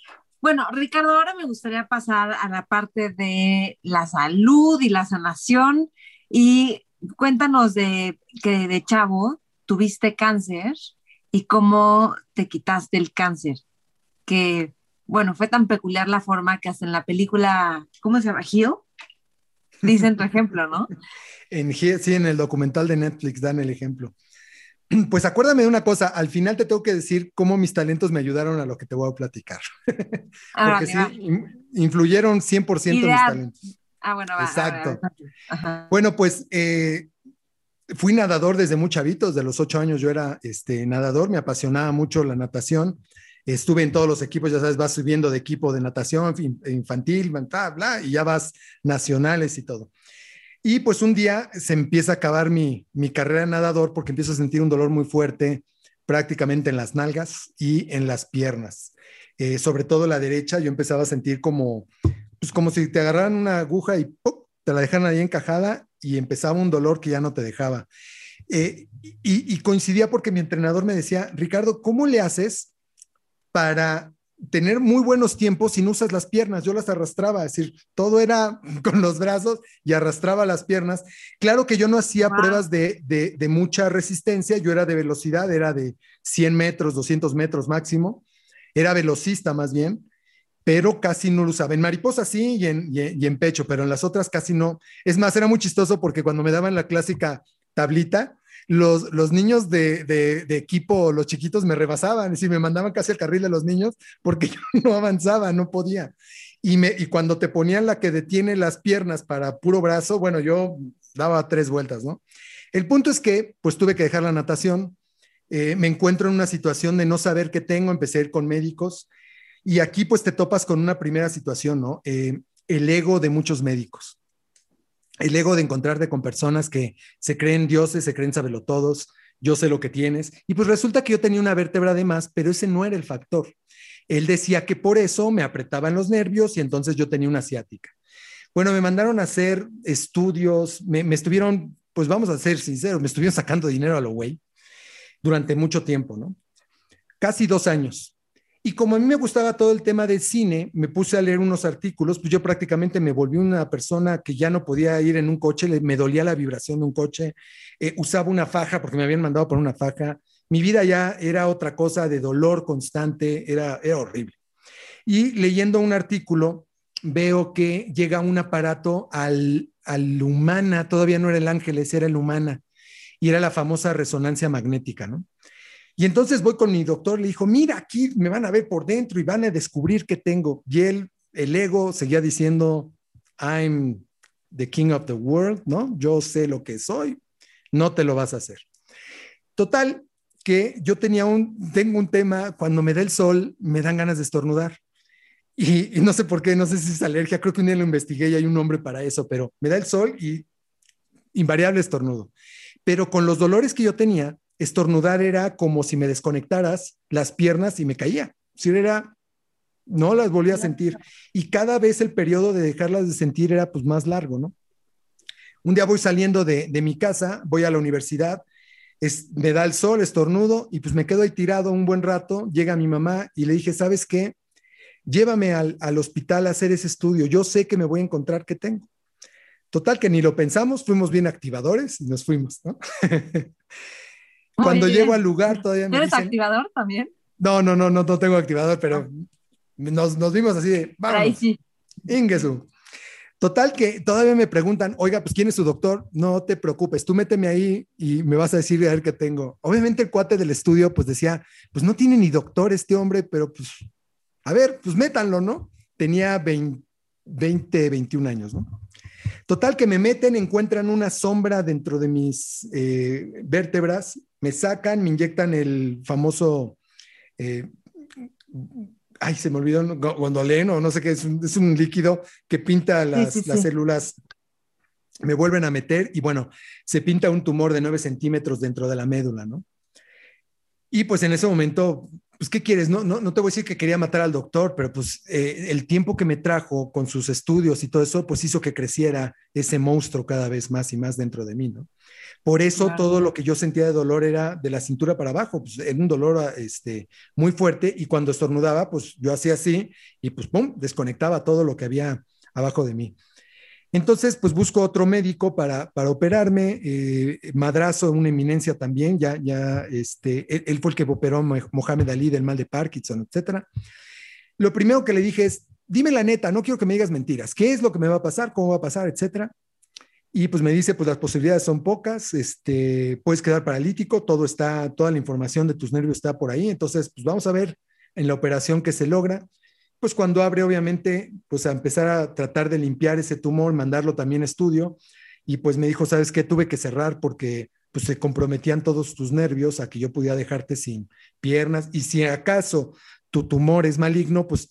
Bueno, Ricardo, ahora me gustaría pasar a la parte de la salud y la sanación y cuéntanos de que de chavo tuviste cáncer y cómo te quitaste el cáncer. Que, bueno, fue tan peculiar la forma que hasta en la película, ¿cómo se llama? ¿Gio? Dicen tu ejemplo, ¿no? En, sí, en el documental de Netflix dan el ejemplo. Pues acuérdame de una cosa, al final te tengo que decir cómo mis talentos me ayudaron a lo que te voy a platicar. Ah, Porque sí, influyeron 100% en mis talentos. Ah, bueno, va, Exacto. Bueno, pues eh, fui nadador desde muy chavitos, de los ocho años yo era este, nadador, me apasionaba mucho la natación. Estuve en todos los equipos, ya sabes, vas subiendo de equipo de natación infantil, bla, bla, y ya vas nacionales y todo. Y pues un día se empieza a acabar mi, carrera nadador porque empiezo a sentir un dolor muy fuerte prácticamente en las nalgas y en las piernas. Eh, sobre todo la derecha, yo empezaba a sentir como, pues como si te agarraran una aguja y te la dejaran ahí encajada y empezaba un dolor que ya no te dejaba. Eh, y, y, coincidía porque mi entrenador me decía, Ricardo, ¿cómo le haces para tener muy buenos tiempos si no usas las piernas. Yo las arrastraba, es decir, todo era con los brazos y arrastraba las piernas. Claro que yo no hacía pruebas de, de, mucha resistencia, yo era de velocidad, era de 100 metros, 200 metros máximo, era velocista más bien, pero casi no lo usaba. En mariposa sí y en, pecho, pero en las otras casi no. Es más, era muy chistoso porque cuando me daban la clásica tablita, los, niños de, equipo, los chiquitos me rebasaban, y me mandaban casi al carril de los niños porque yo no avanzaba, no podía. Y cuando te ponían la que detiene las piernas para puro brazo, bueno, yo daba tres vueltas, ¿no? El punto es que, pues tuve que dejar la natación, eh, me encuentro en una situación de no saber qué tengo, empecé a ir con médicos y aquí pues te topas con una primera situación, ¿no? Eh, el ego de muchos médicos el ego de encontrarte con personas que se creen dioses, se creen sabelotodos, yo sé lo que tienes. Y pues resulta que yo tenía una vértebra de más, pero ese no era el factor. Él decía que por eso me apretaban los nervios y entonces yo tenía una asiática. Bueno, me mandaron a hacer estudios, me, me estuvieron, pues vamos a ser sinceros, me estuvieron sacando dinero a lo güey durante mucho tiempo, ¿no? Casi dos años. Y como a mí me gustaba todo el tema del cine, me puse a leer unos artículos, pues yo prácticamente me volví una persona que ya no podía ir en un coche, me dolía la vibración de un coche, eh, usaba una faja porque me habían mandado por una faja, mi vida ya era otra cosa de dolor constante, era, era horrible. Y leyendo un artículo, veo que llega un aparato al, al humana, todavía no era el ángeles, era el humana, y era la famosa resonancia magnética, ¿no? Y entonces voy con mi doctor, le dijo, mira, aquí me van a ver por dentro y van a descubrir qué tengo. Y él, el ego, seguía diciendo, I'm the king of the world, ¿no? Yo sé lo que soy, no te lo vas a hacer. Total, que yo tenía un, tengo un tema, cuando me da el sol, me dan ganas de estornudar. Y, no sé por qué, no sé si es alergia, creo que un día lo investigué y hay un nombre para eso, pero me da el sol y invariable estornudo. Pero con los dolores que yo tenía, estornudar era como si me desconectaras las piernas y me caía. Si era, no las volvía a sentir. Y cada vez el periodo de dejarlas de sentir era pues más largo, ¿no? Un día voy saliendo de, mi casa, voy a la universidad, es, me da el sol, estornudo y pues me quedo ahí tirado un buen rato. Llega mi mamá y le dije, ¿sabes qué? Llévame al, al hospital a hacer ese estudio. Yo sé que me voy a encontrar que tengo. Total, que ni lo pensamos, fuimos bien activadores y nos fuimos, ¿no? Cuando llego al lugar todavía me ¿Eres activador también? No, no, no, no, no tengo activador, pero ah. nos, nos, vimos así de, vamos, Ahí sí. Ingesu. Total que todavía me preguntan, oiga, pues ¿quién es su doctor? No te preocupes, tú méteme ahí y me vas a decir a ver qué tengo. Obviamente el cuate del estudio pues decía, pues no tiene ni doctor este hombre, pero pues, a ver, pues métanlo, ¿no? Tenía 20, 20 21 años, ¿no? Total que me meten, encuentran una sombra dentro de mis eh, vértebras, me sacan, me inyectan el famoso, eh, ay, se me olvidó, gondoleno, no sé qué, es un, es un líquido que pinta las, las células me vuelven a meter y bueno, se pinta un tumor de 9 centímetros dentro de la médula, ¿no? Y pues en ese momento pues, ¿qué quieres? No, no, no te voy a decir que quería matar al doctor, pero pues eh, el tiempo que me trajo con sus estudios y todo eso, pues hizo que creciera ese monstruo cada vez más y más dentro de mí, ¿no? Por eso todo lo que yo sentía de dolor era de la cintura para abajo, pues era un dolor ah, este, muy fuerte y cuando estornudaba, pues yo hacía así y pues pum, desconectaba todo lo que había abajo de mí. Entonces, pues busco otro médico para, para operarme, eh, madrazo, una eminencia también, ya, ya, este, él, fue el que operó a Mohamed Ali del mal de Parkinson, etcétera. Lo primero que le dije es, dime la neta, no quiero que me digas mentiras, ¿qué es lo que me va a pasar? ¿Cómo va a pasar? Etcétera. Y pues me dice, pues las posibilidades son pocas, este, puedes quedar paralítico, todo está, toda la información de tus nervios está por ahí, entonces, pues vamos a ver en la operación que se logra pues cuando abre, obviamente, pues a empezar a tratar de limpiar ese tumor, mandarlo también a estudio. Y pues me dijo, ¿sabes qué? Tuve que cerrar porque pues se comprometían todos tus nervios a que yo pudiera dejarte sin piernas. Y si acaso tu tumor es maligno, pues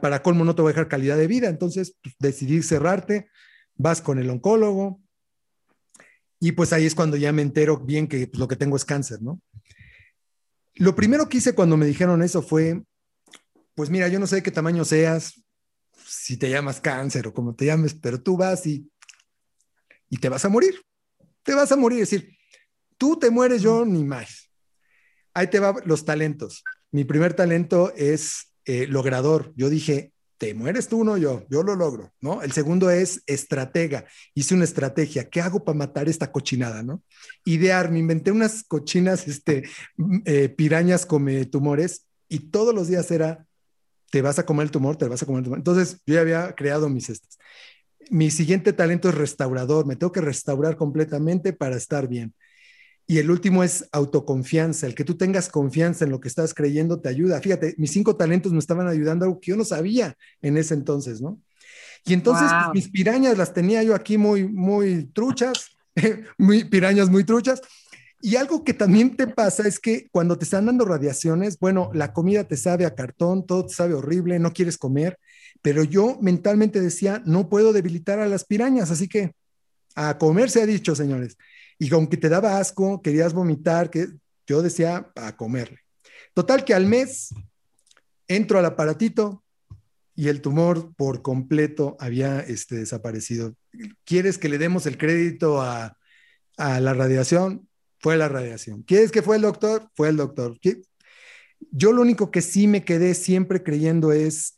para colmo no te voy a dejar calidad de vida. Entonces pues, decidí cerrarte, vas con el oncólogo. Y pues ahí es cuando ya me entero bien que pues, lo que tengo es cáncer, ¿no? Lo primero que hice cuando me dijeron eso fue pues mira, yo no sé qué tamaño seas, si te llamas cáncer o como te llames, pero tú vas y, y te vas a morir. Te vas a morir. Es decir, tú te mueres, yo ni más. Ahí te van los talentos. Mi primer talento es eh, logrador. Yo dije, te mueres tú, no yo, yo lo logro, ¿no? El segundo es estratega. Hice una estrategia. ¿Qué hago para matar esta cochinada, no? Idear, me inventé unas cochinas, este, eh, pirañas come tumores y todos los días era te vas a comer el tumor, te vas a comer el tumor. Entonces, yo ya había creado mis estas. Mi siguiente talento es restaurador, me tengo que restaurar completamente para estar bien. Y el último es autoconfianza, el que tú tengas confianza en lo que estás creyendo te ayuda. Fíjate, mis cinco talentos me estaban ayudando algo que yo no sabía en ese entonces, ¿no? Y entonces pues, mis pirañas las tenía yo aquí muy, muy truchas, muy pirañas muy truchas, y algo que también te pasa es que cuando te están dando radiaciones, bueno, la comida te sabe a cartón, todo te sabe horrible, no quieres comer, pero yo mentalmente decía, no puedo debilitar a las pirañas, así que a comer se ha dicho, señores. Y aunque te daba asco, querías vomitar, que yo decía, a comerle. Total que al mes entro al aparatito y el tumor por completo había este, desaparecido. ¿Quieres que le demos el crédito a, a la radiación? fue la radiación. ¿Quieres que fue el doctor? Fue el doctor. Yo lo único que sí me quedé siempre creyendo es,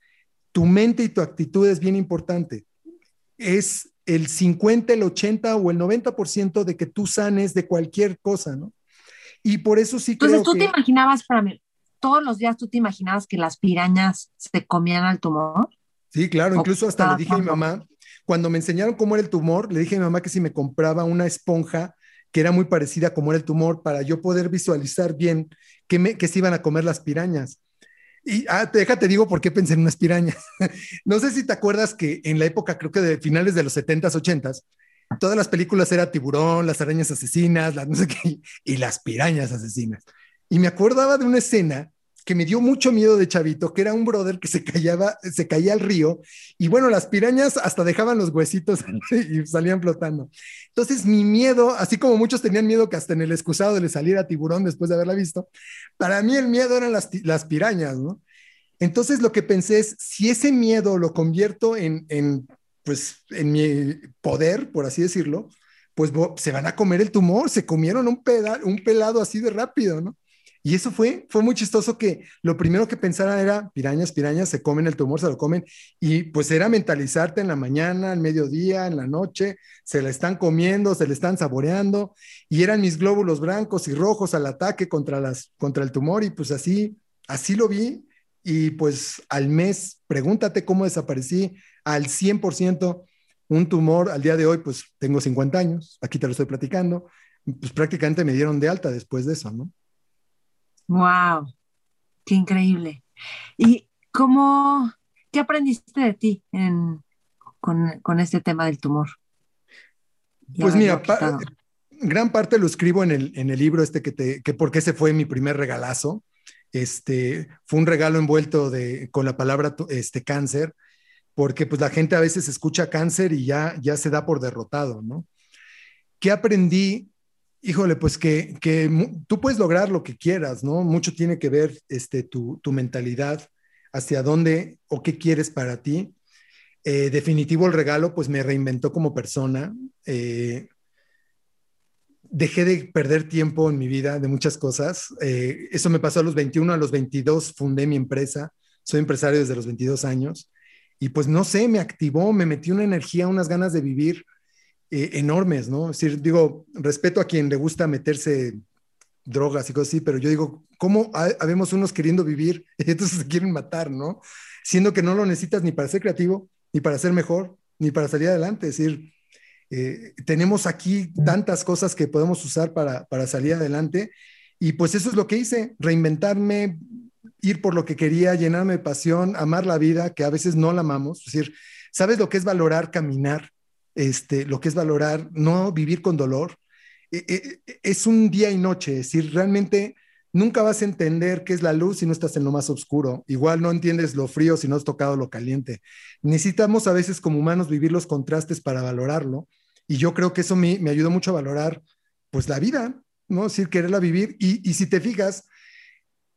tu mente y tu actitud es bien importante. Es el 50, el 80 o el 90% de que tú sanes de cualquier cosa, ¿no? Y por eso sí Entonces, tú te imaginabas, para mí, todos los días tú te imaginabas que las pirañas se comían al tumor. Sí, claro, incluso hasta le dije a mi mamá, cuando me enseñaron cómo era el tumor, le dije a mi mamá que si me compraba una esponja que era muy parecida como era el tumor, para yo poder visualizar bien qué, me, se iban a comer las pirañas. Y ah, déjate digo por qué pensé en unas pirañas. no sé si te acuerdas que en la época, creo que de finales de los 70s, 80s, todas las películas era tiburón, las arañas asesinas, las no sé qué, y las pirañas asesinas. Y me acordaba de una escena que me dio mucho miedo de chavito, que era un brother que se, callaba, se caía al río y bueno, las pirañas hasta dejaban los huesitos y salían flotando. Entonces mi miedo, así como muchos tenían miedo que hasta en el excusado le saliera tiburón después de haberla visto, para mí el miedo eran las, las pirañas, ¿no? Entonces lo que pensé es, si ese miedo lo convierto en, en pues, en mi poder, por así decirlo, pues se van a comer el tumor, se comieron un, peda un pelado así de rápido, ¿no? Y eso fue, fue muy chistoso que lo primero que pensaran era, pirañas, pirañas, se comen el tumor, se lo comen. Y pues era mentalizarte en la mañana, al mediodía, en la noche, se la están comiendo, se le están saboreando. Y eran mis glóbulos blancos y rojos al ataque contra, las, contra el tumor. Y pues así, así lo vi. Y pues al mes, pregúntate cómo desaparecí al 100% un tumor. Al día de hoy, pues tengo 50 años, aquí te lo estoy platicando. Pues prácticamente me dieron de alta después de eso, ¿no? Wow, qué increíble. ¿Y cómo, qué aprendiste de ti con, este tema del tumor? pues mira, gran parte lo escribo en el, en el libro este que te, que porque ese fue mi primer regalazo. Este, fue un regalo envuelto de, con la palabra este, cáncer, porque pues la gente a veces escucha cáncer y ya, ya se da por derrotado, ¿no? ¿Qué aprendí Híjole, pues que, tú puedes lograr lo que quieras, ¿no? Mucho tiene que ver este, tu, mentalidad, hacia dónde o qué quieres para ti. Eh, definitivo el regalo, pues me reinventó como persona. Eh, dejé de perder tiempo en mi vida de muchas cosas. Eh, eso me pasó a los 21, a los 22 fundé mi empresa. Soy empresario desde los 22 años. y pues no sé, me activó, me metió una energía, unas ganas de vivir eh, enormes, ¿no? Es decir, digo, respeto a quien le gusta meterse drogas y cosas así, pero yo digo, ¿cómo habemos unos queriendo vivir y entonces se quieren matar, ¿no? Siendo que no lo necesitas ni para ser creativo, ni para ser mejor, ni para salir adelante. Es decir, eh, tenemos aquí tantas cosas que podemos usar para, para salir adelante y pues eso es lo que hice, reinventarme, ir por lo que quería, llenarme de pasión, amar la vida, que a veces no la amamos. Es decir, ¿sabes lo que es valorar caminar? Este, lo que es valorar no vivir con dolor. E, e, es un día y noche, es decir, realmente nunca vas a entender qué es la luz si no estás en lo más oscuro. Igual no entiendes lo frío si no has tocado lo caliente. Necesitamos a veces como humanos vivir los contrastes para valorarlo. Y yo creo que eso me, me ayudó mucho a valorar pues la vida, ¿no? Es decir, quererla vivir. Y, y si te fijas,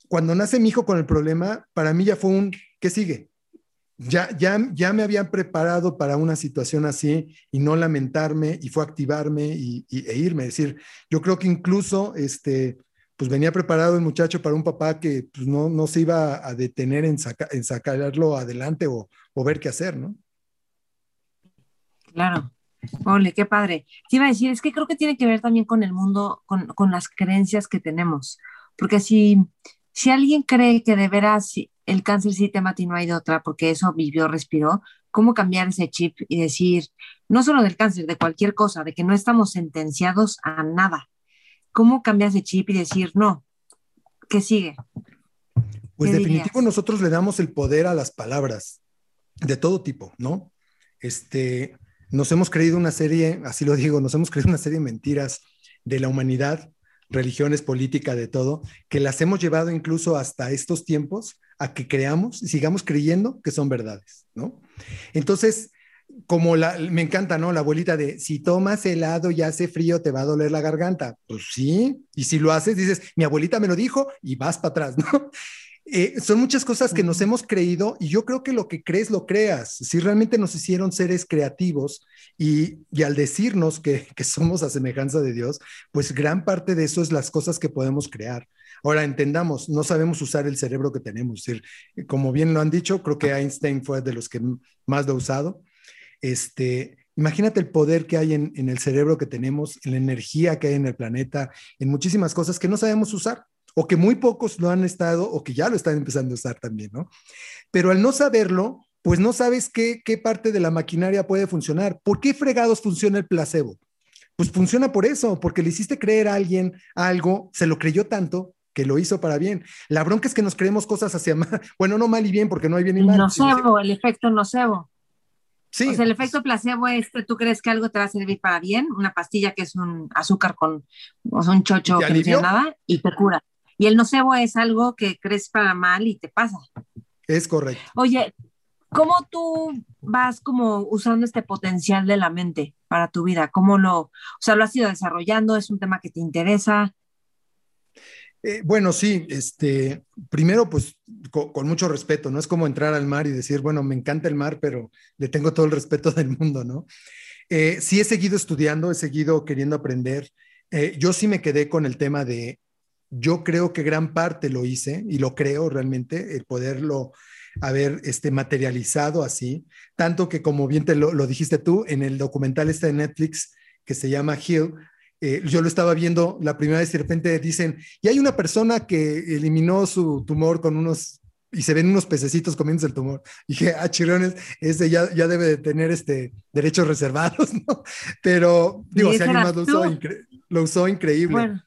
cuando nace mi hijo con el problema, para mí ya fue un, ¿qué sigue? Ya, ya, ya me habían preparado para una situación así y no lamentarme y fue activarme y, e irme. Es decir, yo creo que incluso este, pues venía preparado el muchacho para un papá que pues, no, no se iba a detener en, en sacarlo adelante o, o, ver qué hacer, ¿no? Claro. Ole, qué padre. Te iba a decir, es que creo que tiene que ver también con el mundo, con, con las creencias que tenemos. Porque si, si alguien cree que de veras el cáncer sí te mata y no hay de otra, porque eso vivió, respiró, ¿cómo cambiar ese chip y decir, no solo del cáncer, de cualquier cosa, de que no estamos sentenciados a nada? ¿Cómo cambiar ese chip y decir, no, ¿qué sigue? Pues definitivo nosotros le damos el poder a las palabras de todo tipo, ¿no? Este, nos hemos creído una serie, así lo digo, nos hemos creído una serie de mentiras de la humanidad religiones, política, de todo, que las hemos llevado incluso hasta estos tiempos a que creamos y sigamos creyendo que son verdades, ¿no? Entonces, como la, me encanta, ¿no? La abuelita de, si tomas helado y hace frío, te va a doler la garganta. Pues sí, y si lo haces, dices, mi abuelita me lo dijo y vas para atrás, ¿no? Eh, son muchas cosas que nos hemos creído y yo creo que lo que crees lo creas. Si realmente nos hicieron seres creativos y, al decirnos que, somos a semejanza de Dios, pues gran parte de eso es las cosas que podemos crear. Ahora entendamos, no sabemos usar el cerebro que tenemos. Es decir, como bien lo han dicho, creo que Einstein fue de los que más lo ha usado. Este, Imagínate el poder que hay en, en, el cerebro que tenemos, en la energía que hay en el planeta, en muchísimas cosas que no sabemos usar o que muy pocos lo han estado o que ya lo están empezando a usar también, ¿no? Pero al no saberlo, pues no sabes qué, qué parte de la maquinaria puede funcionar. ¿Por qué fregados funciona el placebo? Pues funciona por eso, porque le hiciste creer a alguien algo, se lo creyó tanto que lo hizo para bien. La bronca es que nos creemos cosas hacia mal, bueno, no mal y bien, porque no hay bien ni mal. Nocebo, el efecto nocebo. Sí. O sea, el efecto placebo es que tú crees que algo te va a servir para bien, una pastilla que es un azúcar con, o sea, un chocho que no tiene nada y te cura. Y el nocebo es algo que crees para mal y te pasa. Es correcto. Oye, ¿cómo tú vas como usando este potencial de la mente para tu vida? ¿Cómo lo, o sea, lo has ido desarrollando? ¿Es un tema que te interesa? Eh, bueno, sí, este, primero, pues con, mucho respeto, no es como entrar al mar y decir, bueno, me encanta el mar, pero le tengo todo el respeto del mundo, ¿no? Eh, sí he seguido estudiando, he seguido queriendo aprender. Eh, yo sí me quedé con el tema de yo creo que gran parte lo hice y lo creo realmente, el poderlo haber este, materializado así, tanto que como bien te lo, dijiste tú, en el documental este de Netflix que se llama Hill, eh, yo lo estaba viendo la primera vez y de repente dicen, y hay una persona que eliminó su tumor con unos, y se ven unos pececitos comiéndose el tumor. Y dije, ah, chirones, ese ya, ya debe de tener este, derechos reservados, ¿no? Pero, digo, si alguien más lo usó, lo usó increíble. Bueno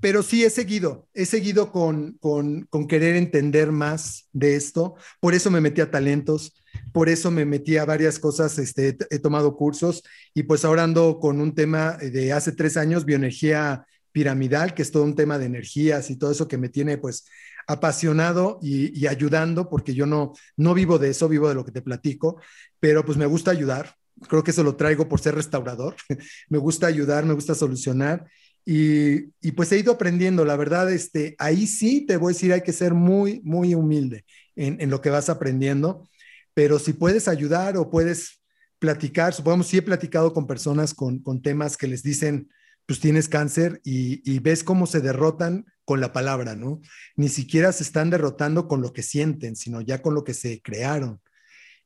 pero sí he seguido, he seguido con, con, con, querer entender más de esto. Por eso me metí a talentos, por eso me metí a varias cosas, este, he tomado cursos y pues ahora ando con un tema de hace tres años, bioenergía piramidal, que es todo un tema de energías y todo eso que me tiene pues apasionado y, y ayudando, porque yo no, no vivo de eso, vivo de lo que te platico, pero pues me gusta ayudar, creo que eso lo traigo por ser restaurador. me gusta ayudar, me gusta solucionar y, y, pues he ido aprendiendo, la verdad, este, ahí sí te voy a decir, hay que ser muy, muy humilde en, en lo que vas aprendiendo, pero si puedes ayudar o puedes platicar, supongamos, sí he platicado con personas con, con temas que les dicen, pues tienes cáncer y, y, ves cómo se derrotan con la palabra, ¿no? Ni siquiera se están derrotando con lo que sienten, sino ya con lo que se crearon.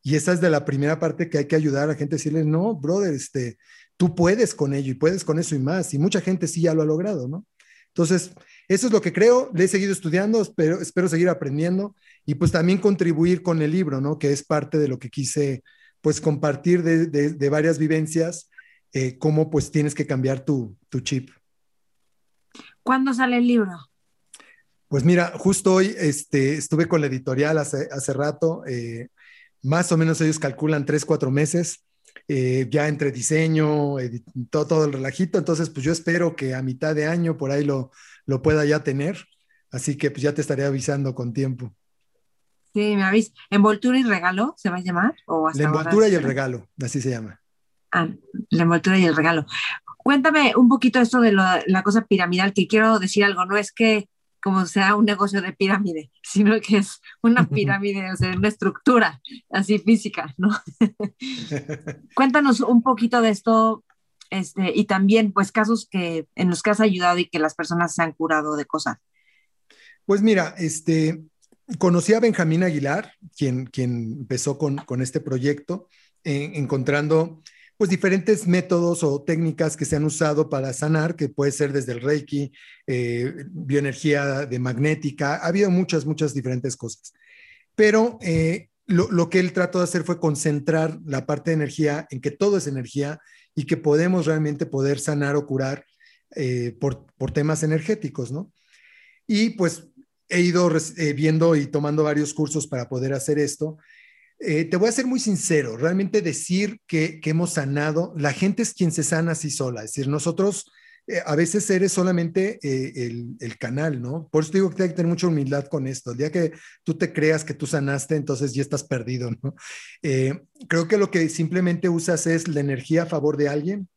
Y esa es de la primera parte que hay que ayudar a la gente a decirle, no, brother, este, tú puedes con ello y puedes con eso y más. Y mucha gente sí ya lo ha logrado, ¿no? Entonces, eso es lo que creo, le he seguido estudiando, espero, espero seguir aprendiendo y pues también contribuir con el libro, ¿no? Que es parte de lo que quise pues compartir de, de, varias vivencias, eh, cómo pues tienes que cambiar tu, tu chip. ¿Cuándo sale el libro? Pues mira, justo hoy este, estuve con la editorial hace, hace rato, eh, más o menos ellos calculan tres, cuatro meses, eh, ya entre diseño, todo, todo el relajito, entonces pues yo espero que a mitad de año por ahí lo, lo pueda ya tener, así que pues ya te estaré avisando con tiempo. Sí, me avis. ¿Envoltura y regalo se va a llamar? ¿O la envoltura y el regalo, así se llama. Ah, la envoltura y el regalo. Cuéntame un poquito esto de la cosa piramidal, que quiero decir algo, no es que como sea un negocio de pirámide, sino que es una pirámide, o sea, una estructura así física, ¿no? Cuéntanos un poquito de esto este, y también pues casos que en los que has ayudado y que las personas se han curado de cosas. Pues mira, este, conocí a Benjamín Aguilar, quien, quien empezó con, con este proyecto, encontrando pues diferentes métodos o técnicas que se han usado para sanar, que puede ser desde el Reiki, eh, bioenergía de magnética, ha habido muchas, muchas diferentes cosas. Pero eh, lo, lo, que él trató de hacer fue concentrar la parte de energía en que todo es energía y que podemos realmente poder sanar o curar eh, por, por temas energéticos, ¿no? Y pues he ido eh, viendo y tomando varios cursos para poder hacer esto. Eh, te voy a ser muy sincero, realmente decir que, hemos sanado, la gente es quien se sana así sola, es decir, nosotros eh, a veces eres solamente el, el, canal, ¿no? Por eso digo que hay que tener mucha humildad con esto. El día que tú te creas que tú sanaste, entonces ya estás perdido, ¿no? creo que lo que simplemente usas es la energía a favor de alguien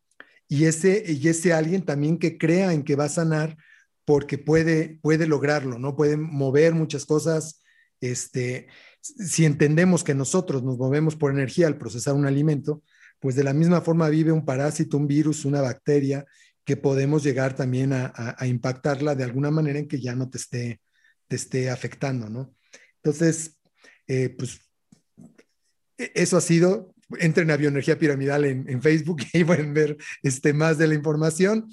y ese, y ese alguien también que crea en que va a sanar porque puede, puede lograrlo, ¿no? Puede mover muchas cosas. Este, si entendemos que nosotros nos movemos por energía al procesar un alimento, pues de la misma forma vive un parásito, un virus, una bacteria, que podemos llegar también a, impactarla de alguna manera en que ya no te esté, te esté afectando, ¿no? Entonces, eh, pues e, eso ha sido, entren a Bioenergía Piramidal en, Facebook y pueden ver este, más de la información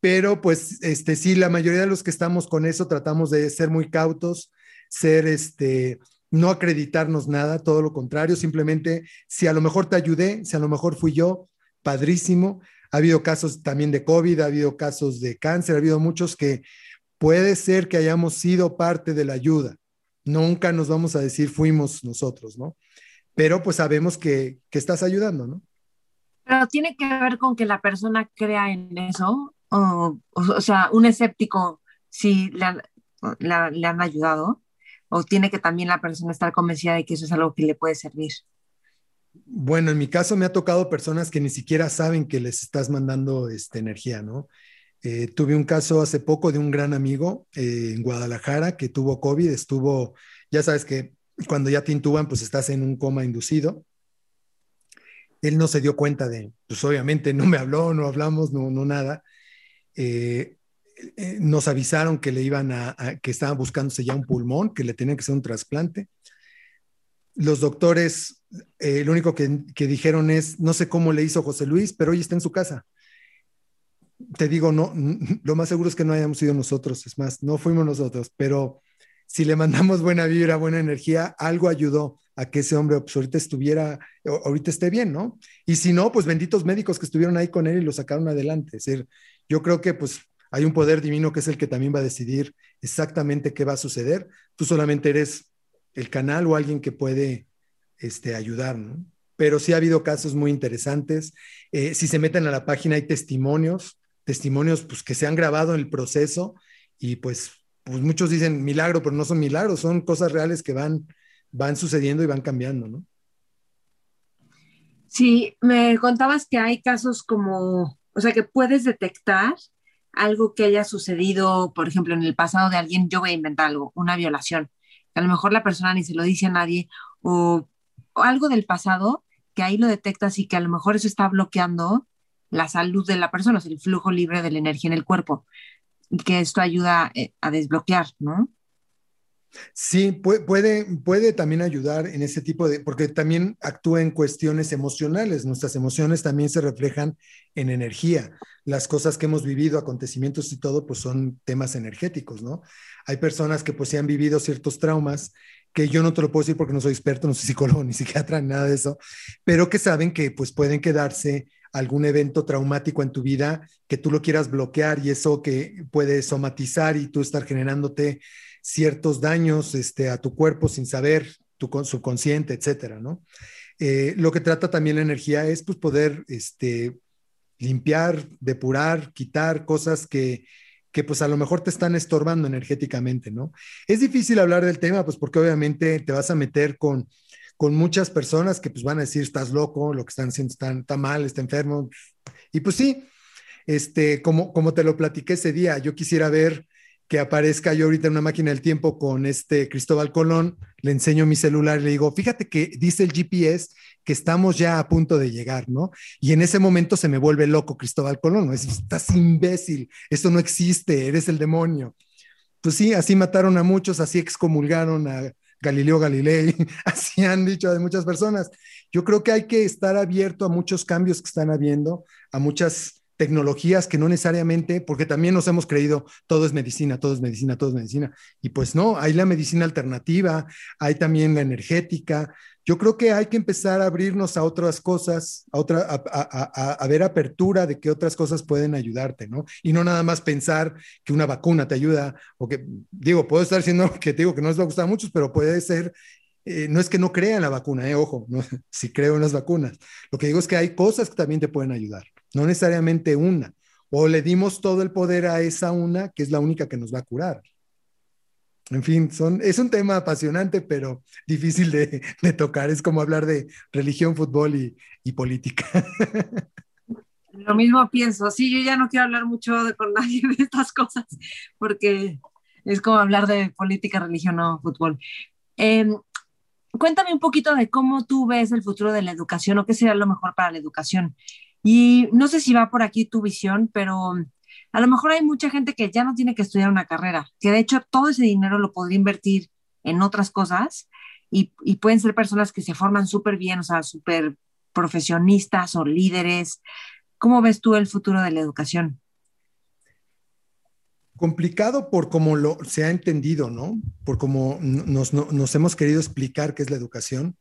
pero pues este sí, la mayoría de los que estamos con eso tratamos de ser muy cautos, ser este no acreditarnos nada, todo lo contrario, simplemente si a lo mejor te ayudé, si a lo mejor fui yo, padrísimo. Ha habido casos también de COVID, ha habido casos de cáncer, ha habido muchos que puede ser que hayamos sido parte de la ayuda. Nunca nos vamos a decir fuimos nosotros, ¿no? Pero pues sabemos que, que estás ayudando, ¿no? Pero tiene que ver con que la persona crea en eso o, sea, un escéptico si le han, le han ayudado o tiene que también la persona estar convencida de que eso es algo que le puede servir? Bueno, en mi caso me ha tocado personas que ni siquiera saben que les estás mandando esta energía, ¿no? Eh, tuve un caso hace poco de un gran amigo eh, en Guadalajara que tuvo COVID, estuvo, ya sabes que cuando ya te intuban, pues estás en un coma inducido. Él no se dio cuenta de, pues obviamente no me habló, no hablamos, no, no nada. Eh, nos avisaron que le iban a, que estaban buscándose ya un pulmón, que le tenían que hacer un trasplante. Los doctores, eh, lo único que, dijeron es, no sé cómo le hizo José Luis, pero hoy está en su casa. Te digo, no, lo más seguro es que no hayamos sido nosotros, es más, no fuimos nosotros, pero si le mandamos buena vibra, buena energía, algo ayudó a que ese hombre pues, ahorita estuviera, ahorita esté bien, ¿no? Y si no, pues benditos médicos que estuvieron ahí con él y lo sacaron adelante. Es decir, yo creo que pues hay un poder divino que es el que también va a decidir exactamente qué va a suceder. Tú solamente eres el canal o alguien que puede este, ayudar, ¿no? Pero sí ha habido casos muy interesantes. Eh, si se meten a la página hay testimonios, testimonios pues, que se han grabado en el proceso y pues, pues muchos dicen milagro, pero no son milagros, son cosas reales que van, van sucediendo y van cambiando, ¿no? Sí, me contabas que hay casos como o sea, que puedes detectar algo que haya sucedido, por ejemplo, en el pasado de alguien, yo voy a inventar algo, una violación, a lo mejor la persona ni se lo dice a nadie, o, algo del pasado, que ahí lo detectas y que a lo mejor eso está bloqueando la salud de la persona, o el flujo libre de la energía en el cuerpo, y que esto ayuda eh, a desbloquear, ¿no? Sí, puede, puede también ayudar en ese tipo de, porque también actúa en cuestiones emocionales. Nuestras emociones también se reflejan en energía. Las cosas que hemos vivido, acontecimientos y todo, pues son temas energéticos, ¿no? Hay personas que pues sí han vivido ciertos traumas que yo no te lo puedo decir porque no soy experto, no soy psicólogo ni psiquiatra, ni nada de eso, pero que saben que pues pueden quedarse algún evento traumático en tu vida que tú lo quieras bloquear y eso que puede somatizar y tú estar generándote ciertos daños este, a tu cuerpo sin saber, tu subconsciente, etcétera, ¿no? Eh, lo que trata también la energía es pues, poder este, limpiar, depurar, quitar cosas que, que pues a lo mejor te están estorbando energéticamente, ¿no? Es difícil hablar del tema, pues porque obviamente te vas a meter con, con muchas personas que pues van a decir, estás loco, lo que están haciendo está, está mal, está enfermo. Y pues sí, este, como, como te lo platiqué ese día, yo quisiera ver que aparezca yo ahorita en una máquina del tiempo con este Cristóbal Colón, le enseño mi celular y le digo, fíjate que dice el GPS que estamos ya a punto de llegar, ¿no? Y en ese momento se me vuelve loco Cristóbal Colón. Es, estás imbécil, esto no existe, eres el demonio. Pues sí, así mataron a muchos, así excomulgaron a Galileo Galilei, así han dicho de muchas personas. Yo creo que hay que estar abierto a muchos cambios que están habiendo, a muchas tecnologías que no necesariamente, porque también nos hemos creído todo es medicina, todo es medicina, todo es medicina. Y pues no, hay la medicina alternativa, hay también la energética. Yo creo que hay que empezar a abrirnos a otras cosas, a, otra, a, ver apertura de que otras cosas pueden ayudarte, ¿no? Y no nada más pensar que una vacuna te ayuda, o que, digo, puedo estar diciendo que digo que no les va a gustar a muchos, pero puede ser eh, no es que no crea en la vacuna, eh, ojo, si creo en las vacunas. Lo que digo es que hay cosas que también te pueden ayudar no necesariamente una. O le dimos todo el poder a esa una, que es la única que nos va a curar. En fin, son, es un tema apasionante, pero difícil de, tocar. Es como hablar de religión, fútbol y, política. Lo mismo pienso. Sí, yo ya no quiero hablar mucho con nadie de estas cosas, porque es como hablar de política, religión o fútbol. Em, cuéntame un poquito de cómo tú ves el futuro de la educación o qué sería lo mejor para la educación. Y no sé si va por aquí tu visión, pero a lo mejor hay mucha gente que ya no tiene que estudiar una carrera, que de hecho todo ese dinero lo podría invertir en otras cosas y, pueden ser personas que se forman súper bien, o sea, súper profesionistas o líderes. ¿Cómo ves tú el futuro de la educación? Complicado por cómo lo, se ha entendido, ¿no? Por cómo nos, nos hemos querido explicar qué es la educación.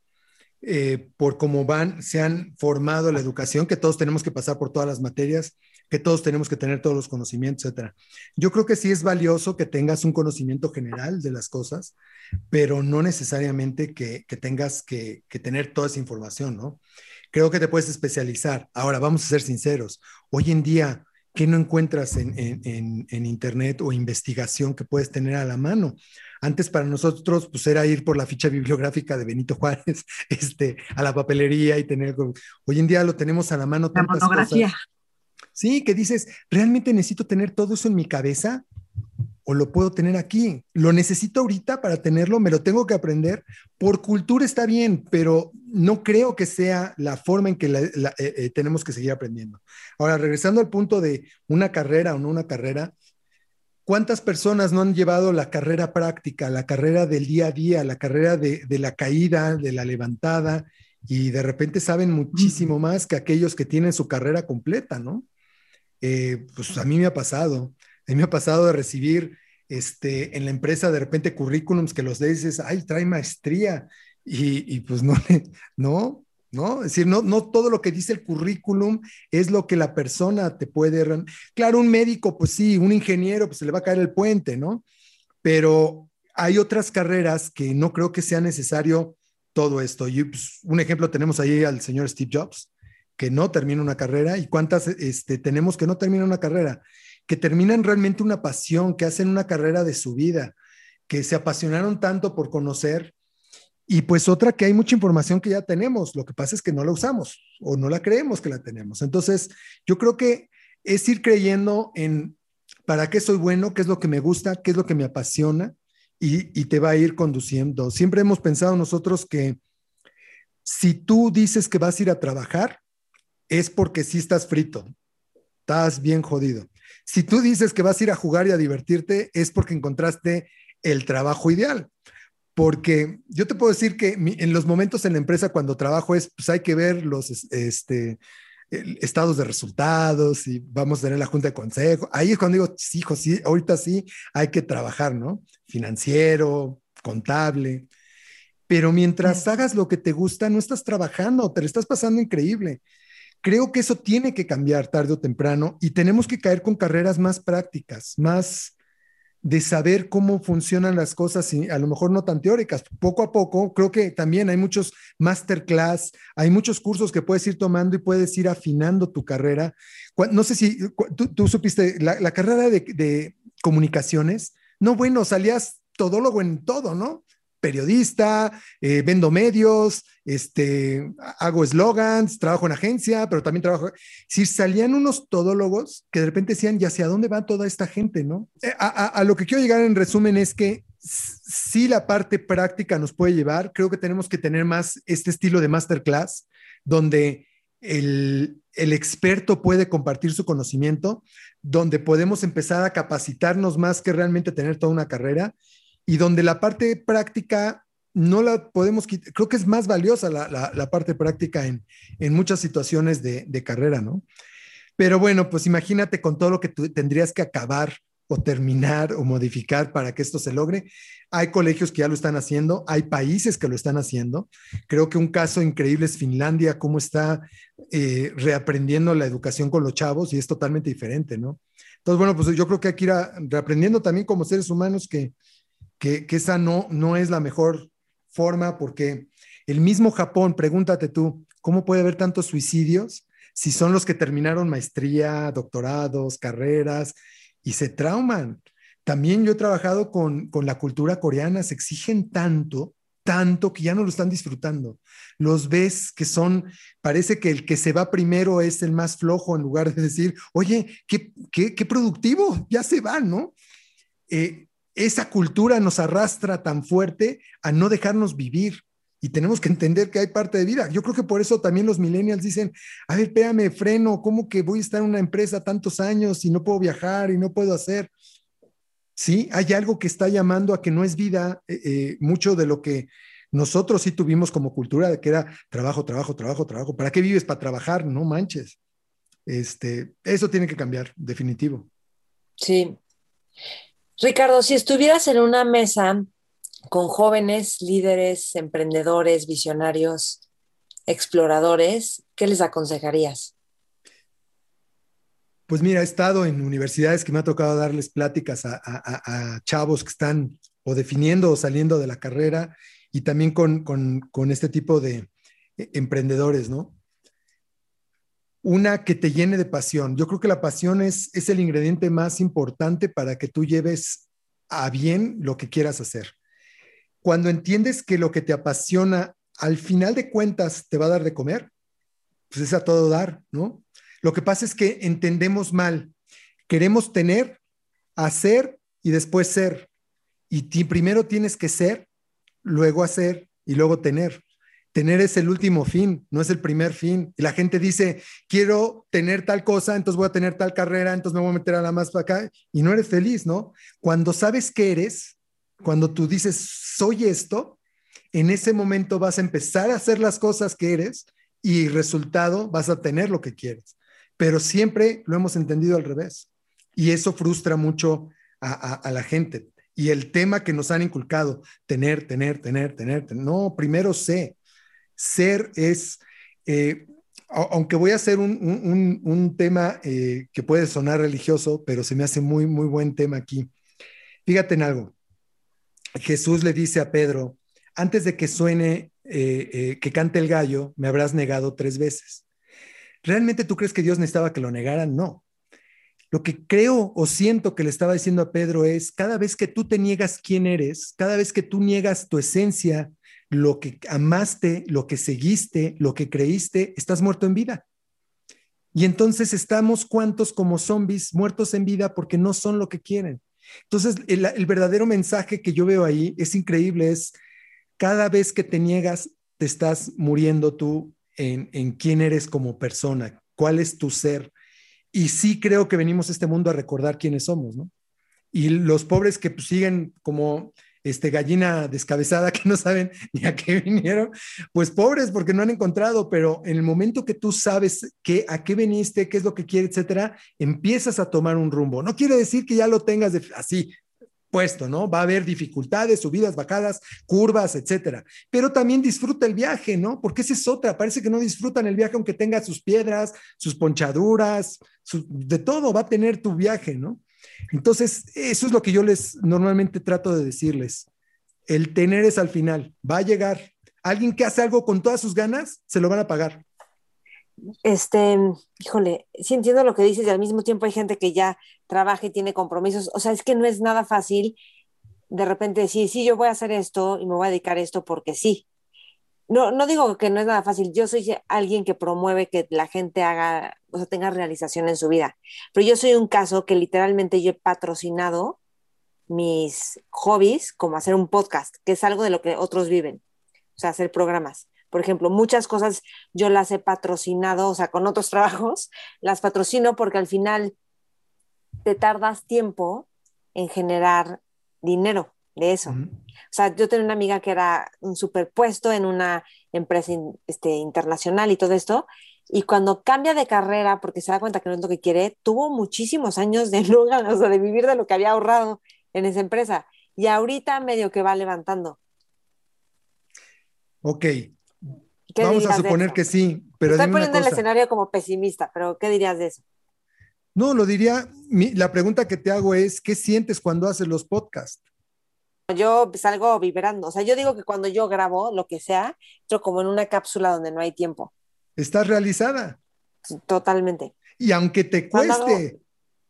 Eh, por cómo van, se han formado la educación, que todos tenemos que pasar por todas las materias, que todos tenemos que tener todos los conocimientos, etcétera. Yo creo que sí es valioso que tengas un conocimiento general de las cosas, pero no necesariamente que, tengas que, tener toda esa información, ¿no? Creo que te puedes especializar. Ahora, vamos a ser sinceros. Hoy en día, ¿qué no encuentras en, en Internet o investigación que puedes tener a la mano? Antes para nosotros, pues era ir por la ficha bibliográfica de Benito Juárez, este, a la papelería y tener. Hoy en día lo tenemos a la mano. La monografía. Sí, que dices, ¿realmente necesito tener todo eso en mi cabeza? ¿O lo puedo tener aquí? ¿Lo necesito ahorita para tenerlo? ¿Me lo tengo que aprender? Por cultura está bien, pero no creo que sea la forma en que eh, eh, tenemos que seguir aprendiendo. Ahora, regresando al punto de una carrera o no una carrera, ¿Cuántas personas no han llevado la carrera práctica, la carrera del día a día, la carrera de, la caída, de la levantada, y de repente saben muchísimo más que aquellos que tienen su carrera completa, ¿no? Eh, pues a mí me ha pasado, a mí me ha pasado de recibir este, en la empresa de repente currículums que los dices, ay, trae maestría, y, y pues no, no, ¿no? Es decir, no, no todo lo que dice el currículum es lo que la persona te puede... Claro, un médico, pues sí, un ingeniero, pues se le va a caer el puente, ¿no? Pero hay otras carreras que no creo que sea necesario todo esto. Y pues, un ejemplo tenemos ahí al señor Steve Jobs, que no termina una carrera, y cuántas este, tenemos que no terminan una carrera, que terminan realmente una pasión, que hacen una carrera de su vida, que se apasionaron tanto por conocer y pues otra que hay mucha información que ya tenemos, lo que pasa es que no la usamos o no la creemos que la tenemos. Entonces, yo creo que es ir creyendo en para qué soy bueno, qué es lo que me gusta, qué es lo que me apasiona y, te va a ir conduciendo. Siempre hemos pensado nosotros que si tú dices que vas a ir a trabajar, es porque sí estás frito, estás bien jodido. Si tú dices que vas a ir a jugar y a divertirte, es porque encontraste el trabajo ideal. Porque yo te puedo decir que en los momentos en la empresa cuando trabajo es, pues hay que ver los este, estados de resultados y vamos a tener la junta de consejo. Ahí es cuando digo, sí, hijo, sí, ahorita sí hay que trabajar, ¿no? Financiero, contable. Pero mientras hagas lo que te gusta, no estás trabajando, te lo estás pasando increíble. Creo que eso tiene que cambiar tarde o temprano y tenemos que caer con carreras más prácticas, más de saber cómo funcionan las cosas y a lo mejor no tan teóricas. Poco a poco, creo que también hay muchos masterclass, hay muchos cursos que puedes ir tomando y puedes ir afinando tu carrera. No sé si tú, supiste, la, carrera de, de comunicaciones, no, bueno, salías todólogo en todo, ¿no? Periodista, eh, vendo medios, este, hago eslogans, trabajo en agencia, pero también trabajo. Si salían unos todólogos que de repente decían, ¿y hacia dónde va toda esta gente? ¿no? Eh, a, lo que quiero llegar en resumen es que si la parte práctica nos puede llevar. Creo que tenemos que tener más este estilo de masterclass, donde el, el experto puede compartir su conocimiento, donde podemos empezar a capacitarnos más que realmente tener toda una carrera y donde la parte práctica no la podemos quitar, creo que es más valiosa la, parte práctica en, muchas situaciones de, carrera, ¿no? Pero bueno, pues imagínate con todo lo que tú tendrías que acabar o terminar o modificar para que esto se logre. Hay colegios que ya lo están haciendo, hay países que lo están haciendo. Creo que un caso increíble es Finlandia, cómo está eh, reaprendiendo la educación con los chavos y es totalmente diferente, ¿no? Entonces, bueno, pues yo creo que hay que ir reaprendiendo también como seres humanos que, que, esa no, no es la mejor forma porque el mismo Japón, pregúntate tú, ¿cómo puede haber tantos suicidios si son los que terminaron maestría, doctorados, carreras y se trauman? También yo he trabajado con, con la cultura coreana, se exigen tanto, tanto que ya no lo están disfrutando. Los ves que son, parece que el que se va primero es el más flojo en lugar de decir, oye, qué, qué, qué productivo, ya se va, ¿no? Eh, esa cultura nos arrastra tan fuerte a no dejarnos vivir. Y tenemos que entender que hay parte de vida. Yo creo que por eso también los millennials dicen, a ver, espérame, freno, ¿cómo que voy a estar en una empresa tantos años y no puedo viajar y no puedo hacer? Sí, hay algo que está llamando a que no es vida, eh, eh, mucho de lo que nosotros sí tuvimos como cultura, que era trabajo, trabajo, trabajo, trabajo. ¿Para qué vives? Para trabajar, no manches. Este, eso tiene que cambiar, definitivo. Sí. Ricardo, si estuvieras en una mesa con jóvenes líderes, emprendedores, visionarios, exploradores, ¿qué les aconsejarías? Pues mira, he estado en universidades que me ha tocado darles pláticas a, chavos que están o definiendo o saliendo de la carrera y también con, con este tipo de eh, emprendedores, ¿no? Una que te llene de pasión. Yo creo que la pasión es, es el ingrediente más importante para que tú lleves a bien lo que quieras hacer. Cuando entiendes que lo que te apasiona, al final de cuentas, te va a dar de comer, pues es a todo dar, ¿no? Lo que pasa es que entendemos mal. Queremos tener, hacer y después ser. Y primero tienes que ser, luego hacer y luego tener tener es el último fin, no es el primer fin. Y la gente dice, quiero tener tal cosa, entonces voy a tener tal carrera, entonces me voy a meter a la más para acá, y no eres feliz, ¿no? Cuando sabes qué eres, cuando tú dices, soy esto, en ese momento vas a empezar a hacer las cosas que eres y resultado vas a tener lo que quieres. Pero siempre lo hemos entendido al revés. Y eso frustra mucho a, la gente. Y el tema que nos han inculcado, tener, tener, tener, tener. no, primero sé, ser es, eh, aunque voy a hacer un, tema eh, que puede sonar religioso, pero se me hace muy, muy buen tema aquí. Fíjate en algo. Jesús le dice a Pedro, antes de que suene, eh, que cante el gallo, me habrás negado tres veces. ¿Realmente tú crees que Dios necesitaba que lo negaran? No. Lo que creo o siento que le estaba diciendo a Pedro es, cada vez que tú te niegas quién eres, cada vez que tú niegas tu esencia, lo que amaste, lo que seguiste, lo que creíste, estás muerto en vida. Y entonces estamos cuantos como zombies muertos en vida porque no son lo que quieren. Entonces, el, verdadero mensaje que yo veo ahí es increíble, es cada vez que te niegas, te estás muriendo tú en, en quién eres como persona, cuál es tu ser. Y sí creo que venimos a este mundo a recordar quiénes somos, ¿no? y los pobres que pues, siguen como este, gallina descabezada que no saben ni a qué vinieron, pues pobres porque no han encontrado, pero en el momento que tú sabes qué, a qué veniste, qué es lo que quieres, etcétera, empiezas a tomar un rumbo. No quiere decir que ya lo tengas así puesto, ¿no? Va a haber dificultades, subidas, bajadas, curvas, etcétera. Pero también disfruta el viaje, ¿no? Porque esa es otra. Parece que no disfrutan el viaje aunque tenga sus piedras, sus ponchaduras, de todo va a tener tu viaje, ¿no? Entonces, eso es lo que yo les normalmente trato de decirles. El tener es al final, va a llegar. Alguien que hace algo con todas sus ganas, se lo van a pagar. Este, híjole, sí entiendo lo que dices y al mismo tiempo hay gente que ya trabaja y tiene compromisos. O sea, es que no es nada fácil de repente decir, sí, yo voy a hacer esto y me voy a dedicar a esto porque sí. No, no digo que no es nada fácil. Yo soy alguien que promueve que la gente haga o sea, tenga realización en su vida. Pero yo soy un caso que literalmente yo he patrocinado mis hobbies como hacer un podcast, que es algo de lo que otros viven, o sea, hacer programas. Por ejemplo, muchas cosas yo las he patrocinado, o sea, con otros trabajos, las patrocino porque al final te tardas tiempo en generar dinero de eso. O sea, yo tenía una amiga que era un superpuesto en una empresa este, internacional y todo esto, y cuando cambia de carrera porque se da cuenta que no es lo que quiere, tuvo muchísimos años de no o sea, de vivir de lo que había ahorrado en esa empresa. Y ahorita medio que va levantando. Ok. Vamos a suponer que sí, pero... Estoy poniendo el escenario como pesimista, pero ¿qué dirías de eso? No, lo diría, la pregunta que te hago es, ¿qué sientes cuando haces los podcasts? Yo salgo vibrando, o sea, yo digo que cuando yo grabo lo que sea, entro como en una cápsula donde no hay tiempo estás realizada. Totalmente. Y aunque te cueste,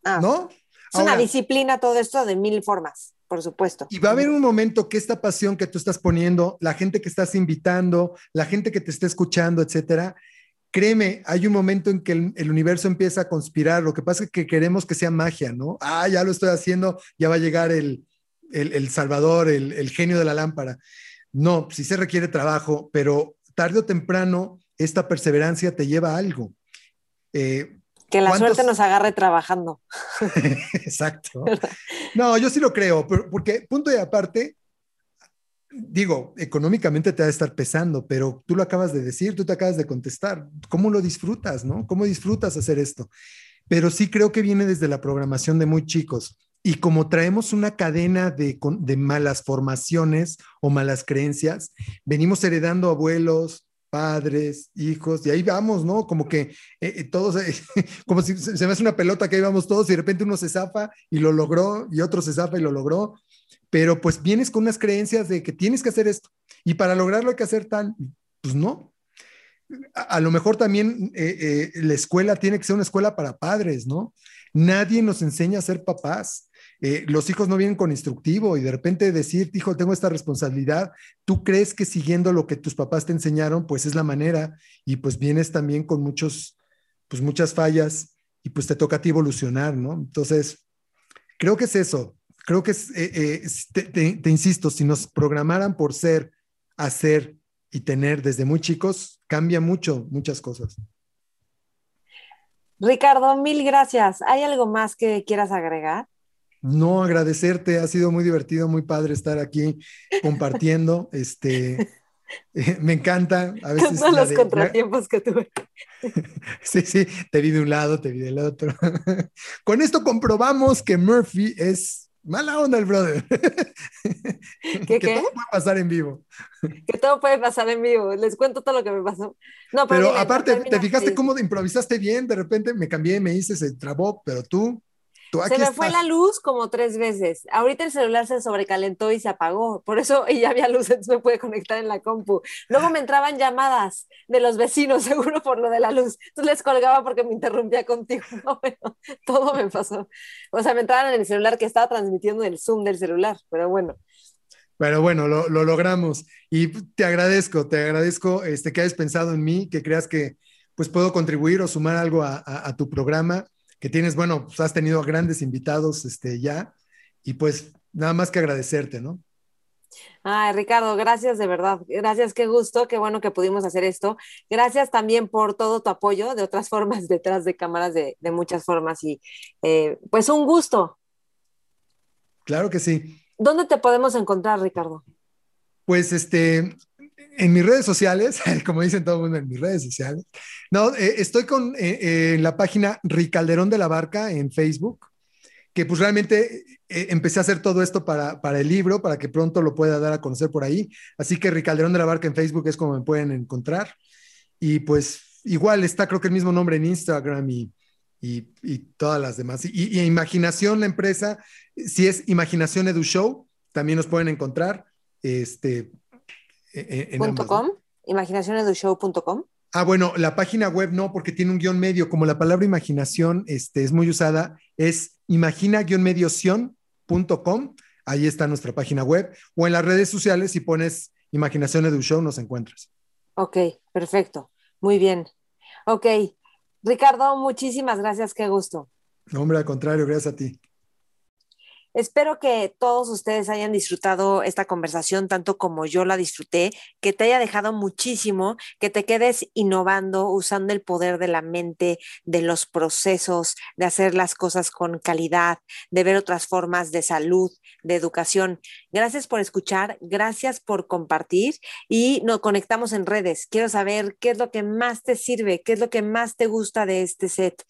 ah, ¿no? Es una disciplina todo esto de mil formas, por supuesto. Y va a haber un momento que esta pasión que tú estás poniendo, la gente que estás invitando, la gente que te está escuchando, etcétera, créeme, hay un momento en que el, universo empieza a conspirar. Lo que pasa es que queremos que sea magia, ¿no? Ah, ya lo estoy haciendo, ya va a llegar el, el, Salvador, el, el genio de la lámpara. No, sí se requiere trabajo, pero tarde o temprano esta perseverancia te lleva a algo. Eh, que la suerte nos agarre trabajando. Exacto. No, yo sí lo creo, porque punto y aparte, digo, económicamente te va a estar pesando, pero tú lo acabas de decir, tú te acabas de contestar. ¿Cómo lo disfrutas, no? ¿Cómo disfrutas hacer esto? Pero sí creo que viene desde la programación de muy chicos. Y como traemos una cadena de, malas formaciones o malas creencias, venimos heredando abuelos, padres, hijos, y ahí vamos, ¿no? Como que eh, eh, todos, eh, como si se me hace una pelota que ahí vamos todos y de repente uno se zafa y lo logró y otro se zafa y lo logró, pero pues vienes con unas creencias de que tienes que hacer esto y para lograrlo hay que hacer tal, pues no. A, lo mejor también la escuela tiene que ser una escuela para padres, ¿no? Nadie nos enseña a ser papás. Eh, los hijos no vienen con instructivo y de repente decir, hijo, tengo esta responsabilidad, tú crees que siguiendo lo que tus papás te enseñaron, pues es la manera y pues vienes también con muchos, pues muchas fallas y pues te toca a ti evolucionar, ¿no? Entonces, creo que es eso, creo que es, eh, eh, te, insisto, si nos programaran por ser, hacer y tener desde muy chicos, cambia mucho, muchas cosas. Ricardo, mil gracias. ¿Hay algo más que quieras agregar? No agradecerte, ha sido muy divertido, muy padre estar aquí compartiendo. este, me encanta. A veces Todos los contratiempos que tuve. sí, sí, te vi de un lado, te vi del otro. Con esto comprobamos que Murphy es mala onda el brother. que todo puede pasar en vivo. Que todo puede pasar en vivo. Les cuento todo lo que me pasó. No, pero, aparte, ¿te fijaste cómo improvisaste bien? De repente me cambié, me hice, se trabó, pero tú se me fue la luz como tres veces. Ahorita el celular se sobrecalentó y se apagó. Por eso y ya había luz, entonces me pude conectar en la compu. Luego me entraban llamadas de los vecinos, seguro por lo de la luz. Entonces les colgaba porque me interrumpía contigo. todo me pasó. O sea, me entraban en el celular que estaba transmitiendo el Zoom del celular, pero bueno. Pero bueno, lo, logramos. Y te agradezco, te agradezco este, que hayas pensado en mí, que creas que pues puedo contribuir o sumar algo a tu programa que tienes, bueno, pues has tenido grandes invitados este, ya y pues nada más que agradecerte, ¿no? Ay, Ricardo, gracias de verdad. Gracias, qué gusto, qué bueno que pudimos hacer esto. Gracias también por todo tu apoyo de otras formas, detrás de cámaras, de, muchas formas. Y eh, pues un gusto. Claro que sí. ¿Dónde te podemos encontrar, Ricardo? Pues este, en mis redes sociales, como dicen todo el mundo en mis redes sociales. No, eh, estoy con eh, en la página Ricalderón de la Barca en Facebook, que pues realmente eh, empecé a hacer todo esto para, para el libro, para que pronto lo pueda dar a conocer por ahí. Así que Ricalderón de la Barca en Facebook es como me pueden encontrar. Y pues igual está creo que el mismo nombre en Instagram y, y, y todas las demás. Y, y, Imaginación, la empresa, si es Imaginación Edu Show, también nos pueden encontrar. Este, en, en ambas, .com, ¿no? imaginacionedushow.com. Ah, bueno, la página web no, porque tiene un guion medio. Como la palabra imaginación este, es muy usada, es imagina-medioción.com. Ahí está nuestra página web. O en las redes sociales, si pones Imaginación Edu Show, nos encuentras. Ok, perfecto. Muy bien. Ok. Ricardo, muchísimas gracias. Qué gusto. No, hombre, al contrario, gracias a ti. Espero que todos ustedes hayan disfrutado esta conversación tanto como yo la disfruté, que te haya dejado muchísimo, que te quedes innovando, usando el poder de la mente, de los procesos, de hacer las cosas con calidad, de ver otras formas de salud, de educación. Gracias por escuchar, gracias por compartir y nos conectamos en redes. Quiero saber qué es lo que más te sirve, qué es lo que más te gusta de este set.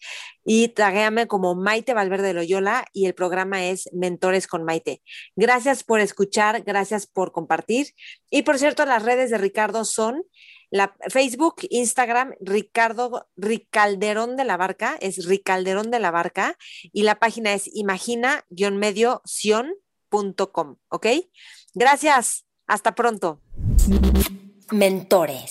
Y taguéame como Maite Valverde Loyola y el programa es Mentores con Maite. Gracias por escuchar, gracias por compartir. Y por cierto, las redes de Ricardo son la Facebook, Instagram, Ricardo Ricalderón de la Barca, es Ricalderón de la Barca, y la página es imagina-medio com, ¿ok? Gracias, hasta pronto. Mentores.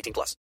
18 plus.